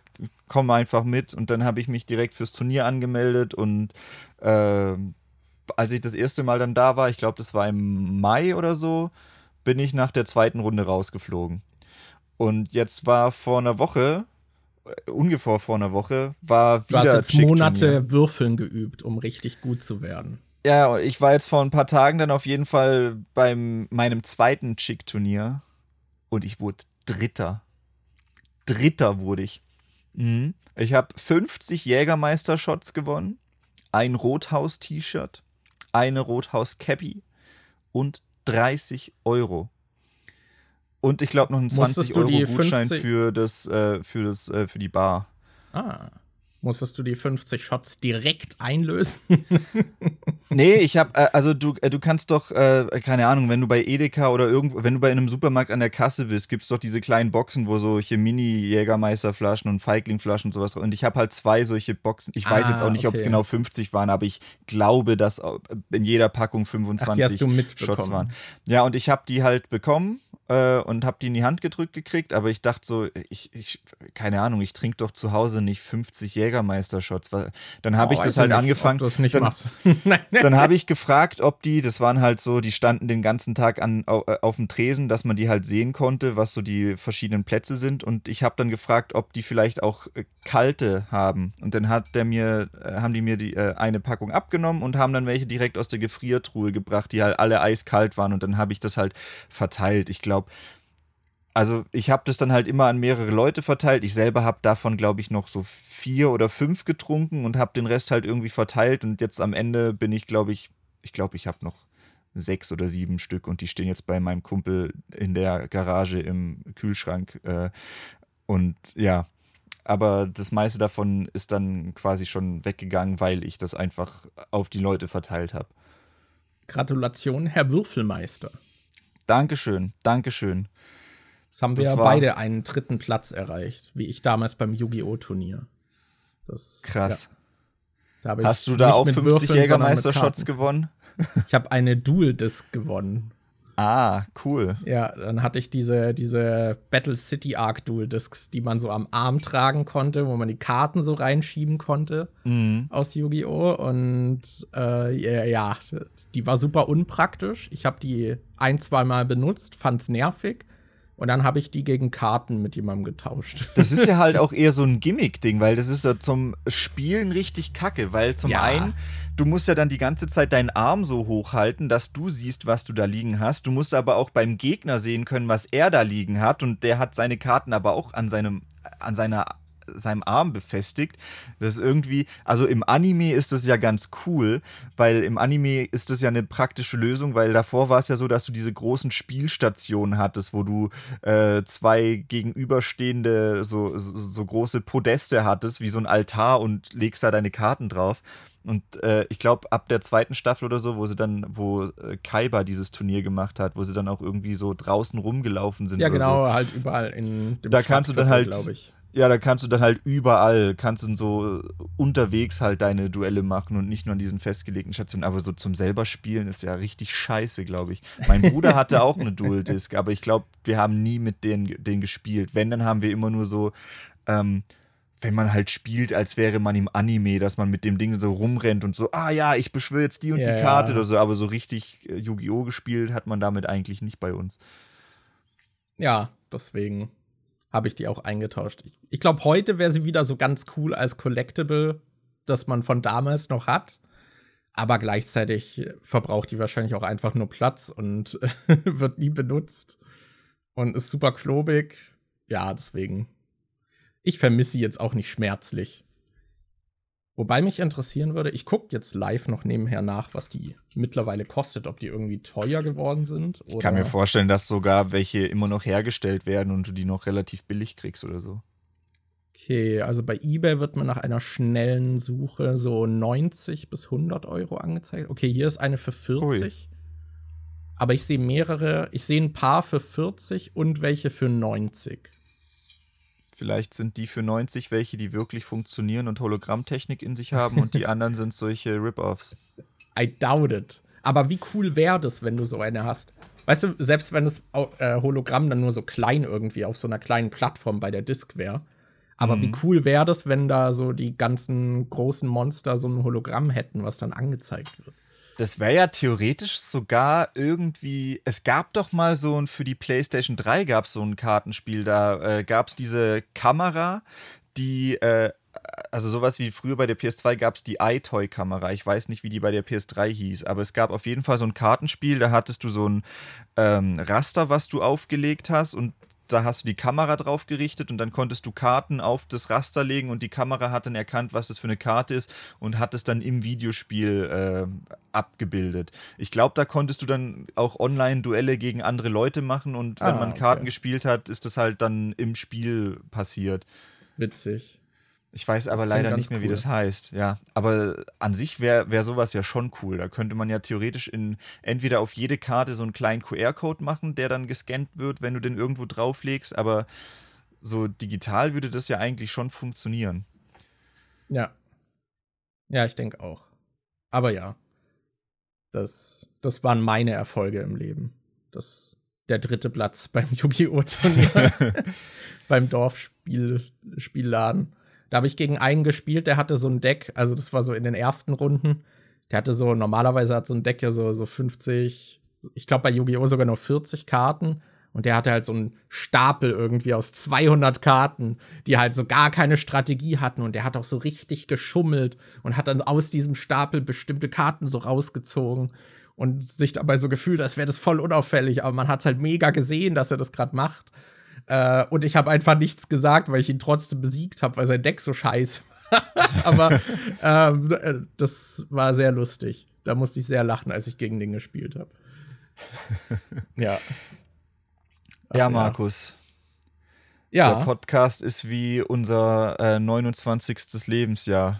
komm einfach mit. Und dann habe ich mich direkt fürs Turnier angemeldet und äh, als ich das erste Mal dann da war, ich glaube, das war im Mai oder so, bin ich nach der zweiten Runde rausgeflogen. Und jetzt war vor einer Woche ungefähr vor einer Woche, war wieder. Du hast jetzt Monate Würfeln geübt, um richtig gut zu werden. Ja, ich war jetzt vor ein paar Tagen dann auf jeden Fall bei meinem zweiten Chick-Turnier und ich wurde Dritter. Dritter wurde ich. Mhm. Ich habe 50 Jägermeister-Shots gewonnen, ein Rothaus-T-Shirt, eine Rothaus-Cappy und 30 Euro. Und ich glaube noch einen 20 Euro Gutschein für das, äh, für das, äh, für die Bar. Ah. Musstest du die 50 Shots direkt einlösen? nee, ich habe, äh, also du, äh, du kannst doch, äh, keine Ahnung, wenn du bei Edeka oder irgendwo, wenn du bei einem Supermarkt an der Kasse bist, gibt es doch diese kleinen Boxen, wo solche Mini-Jägermeisterflaschen und Feiglingflaschen und sowas. Und ich habe halt zwei solche Boxen. Ich weiß ah, jetzt auch nicht, okay. ob es genau 50 waren, aber ich glaube, dass in jeder Packung 25 Ach, Shots waren. Ja, und ich habe die halt bekommen äh, und habe die in die Hand gedrückt gekriegt, aber ich dachte so, ich, ich keine Ahnung, ich trinke doch zu Hause nicht 50 Jägermeister-Shots. Dann habe oh, ich das halt nicht, angefangen. Nicht dann dann habe ich gefragt, ob die, das waren halt so, die standen den ganzen Tag an, auf, äh, auf dem Tresen, dass man die halt sehen konnte, was so die verschiedenen Plätze sind. Und ich habe dann gefragt, ob die vielleicht auch äh, kalte haben. Und dann hat der mir, äh, haben die mir die äh, eine Packung abgenommen und haben dann welche direkt aus der Gefriertruhe gebracht, die halt alle eiskalt waren. Und dann habe ich das halt verteilt. Ich glaube, also ich habe das dann halt immer an mehrere Leute verteilt. Ich selber habe davon, glaube ich, noch so vier oder fünf getrunken und habe den Rest halt irgendwie verteilt. Und jetzt am Ende bin ich, glaube ich, ich glaube, ich habe noch sechs oder sieben Stück und die stehen jetzt bei meinem Kumpel in der Garage im Kühlschrank. Äh, und ja, aber das meiste davon ist dann quasi schon weggegangen, weil ich das einfach auf die Leute verteilt habe. Gratulation, Herr Würfelmeister. Dankeschön, Dankeschön. Jetzt haben wir das ja beide einen dritten Platz erreicht, wie ich damals beim Yu-Gi-Oh! Turnier. Das, Krass. Ja. Hast du da auch 50 Jägermeister-Shots gewonnen? Ich habe eine Dual-Disc gewonnen. Ah, cool. Ja, dann hatte ich diese, diese Battle City Arc Dual Discs, die man so am Arm tragen konnte, wo man die Karten so reinschieben konnte mhm. aus Yu-Gi-Oh! Und äh, ja, die war super unpraktisch. Ich habe die ein, zwei Mal benutzt, fand's nervig. Und dann habe ich die gegen Karten mit jemandem getauscht. Das ist ja halt auch eher so ein Gimmick-Ding, weil das ist ja zum Spielen richtig kacke, weil zum ja. einen, du musst ja dann die ganze Zeit deinen Arm so hochhalten, dass du siehst, was du da liegen hast. Du musst aber auch beim Gegner sehen können, was er da liegen hat. Und der hat seine Karten aber auch an seinem, an seiner seinem Arm befestigt. Das ist irgendwie, also im Anime ist das ja ganz cool, weil im Anime ist das ja eine praktische Lösung, weil davor war es ja so, dass du diese großen Spielstationen hattest, wo du äh, zwei gegenüberstehende, so, so, so, große Podeste hattest, wie so ein Altar und legst da deine Karten drauf. Und äh, ich glaube, ab der zweiten Staffel oder so, wo sie dann, wo äh, Kaiba dieses Turnier gemacht hat, wo sie dann auch irgendwie so draußen rumgelaufen sind. Ja, genau, so. halt überall in dem Da kannst du dann halt, glaube ich ja, da kannst du dann halt überall, kannst du so unterwegs halt deine Duelle machen und nicht nur an diesen festgelegten Stationen. Aber so zum selber spielen ist ja richtig scheiße, glaube ich. Mein Bruder hatte auch eine Dual Disc, aber ich glaube, wir haben nie mit denen, denen gespielt. Wenn, dann haben wir immer nur so, ähm, wenn man halt spielt, als wäre man im Anime, dass man mit dem Ding so rumrennt und so, ah ja, ich beschwöre jetzt die und ja, die Karte ja. oder so, aber so richtig äh, Yu-Gi-Oh! gespielt hat man damit eigentlich nicht bei uns. Ja, deswegen habe ich die auch eingetauscht. Ich glaube, heute wäre sie wieder so ganz cool als Collectible, das man von damals noch hat. Aber gleichzeitig verbraucht die wahrscheinlich auch einfach nur Platz und wird nie benutzt. Und ist super klobig. Ja, deswegen. Ich vermisse sie jetzt auch nicht schmerzlich. Wobei mich interessieren würde, ich gucke jetzt live noch nebenher nach, was die mittlerweile kostet, ob die irgendwie teuer geworden sind. Oder? Ich kann mir vorstellen, dass sogar welche immer noch hergestellt werden und du die noch relativ billig kriegst oder so. Okay, also bei eBay wird man nach einer schnellen Suche so 90 bis 100 Euro angezeigt. Okay, hier ist eine für 40. Ui. Aber ich sehe mehrere, ich sehe ein paar für 40 und welche für 90. Vielleicht sind die für 90 welche, die wirklich funktionieren und Hologrammtechnik in sich haben und die anderen sind solche Rip-Offs. I doubt it. Aber wie cool wäre das, wenn du so eine hast? Weißt du, selbst wenn das äh, Hologramm dann nur so klein irgendwie auf so einer kleinen Plattform bei der Disk wäre. Aber mhm. wie cool wäre das, wenn da so die ganzen großen Monster so ein Hologramm hätten, was dann angezeigt wird? Das wäre ja theoretisch sogar irgendwie. Es gab doch mal so ein, für die PlayStation 3 gab es so ein Kartenspiel, da äh, gab es diese Kamera, die, äh, also sowas wie früher bei der PS2 gab es die iToy-Kamera. Ich weiß nicht, wie die bei der PS3 hieß, aber es gab auf jeden Fall so ein Kartenspiel, da hattest du so ein ähm, Raster, was du aufgelegt hast und da hast du die Kamera drauf gerichtet und dann konntest du Karten auf das Raster legen und die Kamera hat dann erkannt, was das für eine Karte ist und hat es dann im Videospiel äh, abgebildet. Ich glaube, da konntest du dann auch Online-Duelle gegen andere Leute machen und wenn ah, man Karten okay. gespielt hat, ist das halt dann im Spiel passiert. Witzig. Ich weiß aber leider nicht mehr, cool. wie das heißt. Ja, aber an sich wäre wär sowas ja schon cool. Da könnte man ja theoretisch in entweder auf jede Karte so einen kleinen QR-Code machen, der dann gescannt wird, wenn du den irgendwo drauflegst. Aber so digital würde das ja eigentlich schon funktionieren. Ja. Ja, ich denke auch. Aber ja, das, das waren meine Erfolge im Leben. Das, der dritte Platz beim Yu-Gi-Oh! Turnier. beim Dorfspielladen. Da habe ich gegen einen gespielt, der hatte so ein Deck, also das war so in den ersten Runden. Der hatte so, normalerweise hat so ein Deck ja so, so 50, ich glaube bei Yu-Gi-Oh! sogar nur 40 Karten. Und der hatte halt so einen Stapel irgendwie aus 200 Karten, die halt so gar keine Strategie hatten. Und der hat auch so richtig geschummelt und hat dann aus diesem Stapel bestimmte Karten so rausgezogen und sich dabei so gefühlt, als wäre das voll unauffällig. Aber man hat halt mega gesehen, dass er das gerade macht. Äh, und ich habe einfach nichts gesagt, weil ich ihn trotzdem besiegt habe, weil sein Deck so scheiße war. Aber ähm, äh, das war sehr lustig. Da musste ich sehr lachen, als ich gegen den gespielt habe. ja. Ach, ja, Markus. Ja. Der Podcast ist wie unser äh, 29. Lebensjahr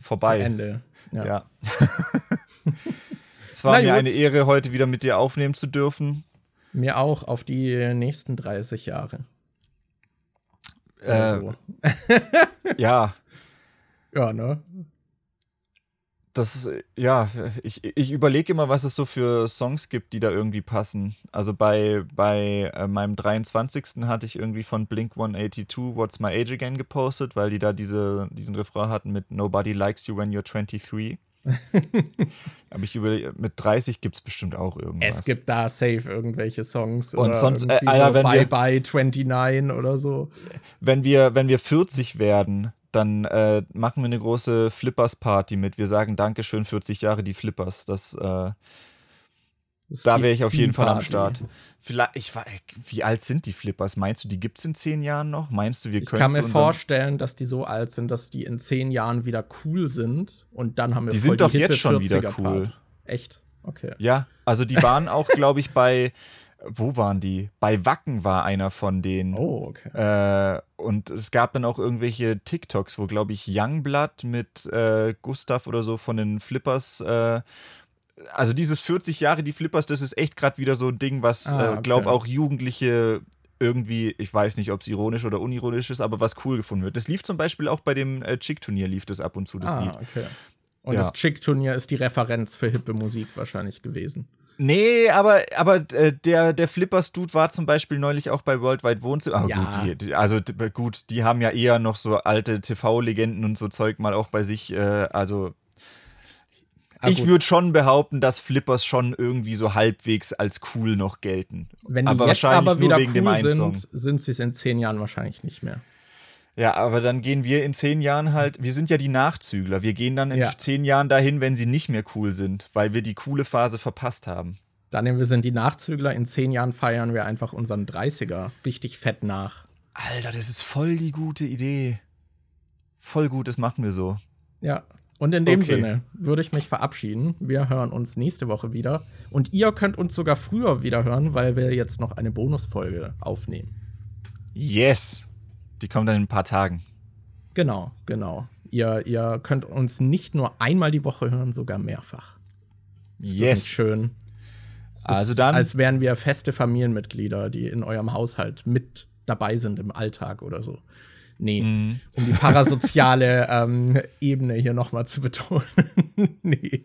vorbei. Zu Ende. Ja. ja. es war mir eine Ehre, heute wieder mit dir aufnehmen zu dürfen. Mir auch auf die nächsten 30 Jahre. Äh, so. ja. Ja, ne? Das ist, ja, ich, ich überlege immer, was es so für Songs gibt, die da irgendwie passen. Also bei, bei äh, meinem 23. hatte ich irgendwie von Blink 182 What's My Age Again gepostet, weil die da diese, diesen Refrain hatten mit Nobody Likes You When You're 23. Aber ich überlege, mit 30 gibt es bestimmt auch irgendwas. Es gibt da safe irgendwelche Songs. Und sonst, äh, Alter, so wenn Bye wir, Bye 29 oder so. Wenn wir, wenn wir 40 werden, dann äh, machen wir eine große Flippers-Party mit. Wir sagen Dankeschön, 40 Jahre die Flippers. Das, äh, da wäre ich auf jeden Fall am Start. Vielleicht, ich war, wie alt sind die Flippers? Meinst du, die gibt es in zehn Jahren noch? Meinst du, wir können Ich kann mir vorstellen, dass die so alt sind, dass die in zehn Jahren wieder cool sind und dann haben wir Die sind doch die jetzt schon wieder cool. Part. Echt? Okay. Ja, also die waren auch, glaube ich, bei wo waren die? Bei Wacken war einer von denen. Oh, okay. Äh, und es gab dann auch irgendwelche TikToks, wo, glaube ich, Youngblood mit äh, Gustav oder so von den Flippers äh, also dieses 40 Jahre die Flippers, das ist echt gerade wieder so ein Ding, was, ah, äh, okay. glaube auch Jugendliche irgendwie, ich weiß nicht, ob es ironisch oder unironisch ist, aber was cool gefunden wird. Das lief zum Beispiel auch bei dem äh, Chick-Turnier, lief das ab und zu, das ah, Lied. Okay. Und ja. das Chick-Turnier ist die Referenz für hippe Musik wahrscheinlich gewesen. Nee, aber, aber äh, der, der Flippers-Dude war zum Beispiel neulich auch bei Worldwide Wohnzimmer. Oh, ja. gut, die, also gut, die haben ja eher noch so alte TV-Legenden und so Zeug mal auch bei sich. Äh, also Ah, ich würde schon behaupten, dass Flippers schon irgendwie so halbwegs als cool noch gelten. Wenn die aber jetzt wahrscheinlich aber wieder nur wegen cool dem sind, sind sie es in zehn Jahren wahrscheinlich nicht mehr. Ja, aber dann gehen wir in zehn Jahren halt, wir sind ja die Nachzügler. Wir gehen dann in ja. zehn Jahren dahin, wenn sie nicht mehr cool sind, weil wir die coole Phase verpasst haben. Dann wir sind die Nachzügler, in zehn Jahren feiern wir einfach unseren 30er richtig fett nach. Alter, das ist voll die gute Idee. Voll gut, das machen wir so. Ja, und in dem okay. Sinne würde ich mich verabschieden. Wir hören uns nächste Woche wieder. Und ihr könnt uns sogar früher wieder hören, weil wir jetzt noch eine Bonusfolge aufnehmen. Yes! Die kommt dann in ein paar Tagen. Genau, genau. Ihr, ihr könnt uns nicht nur einmal die Woche hören, sogar mehrfach. Ist yes. schön. Es also dann. Als wären wir feste Familienmitglieder, die in eurem Haushalt mit dabei sind im Alltag oder so. Nee, mhm. um die parasoziale ähm, Ebene hier nochmal zu betonen. nee.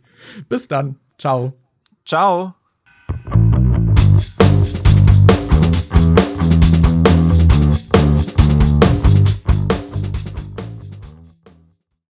Bis dann. Ciao. Ciao.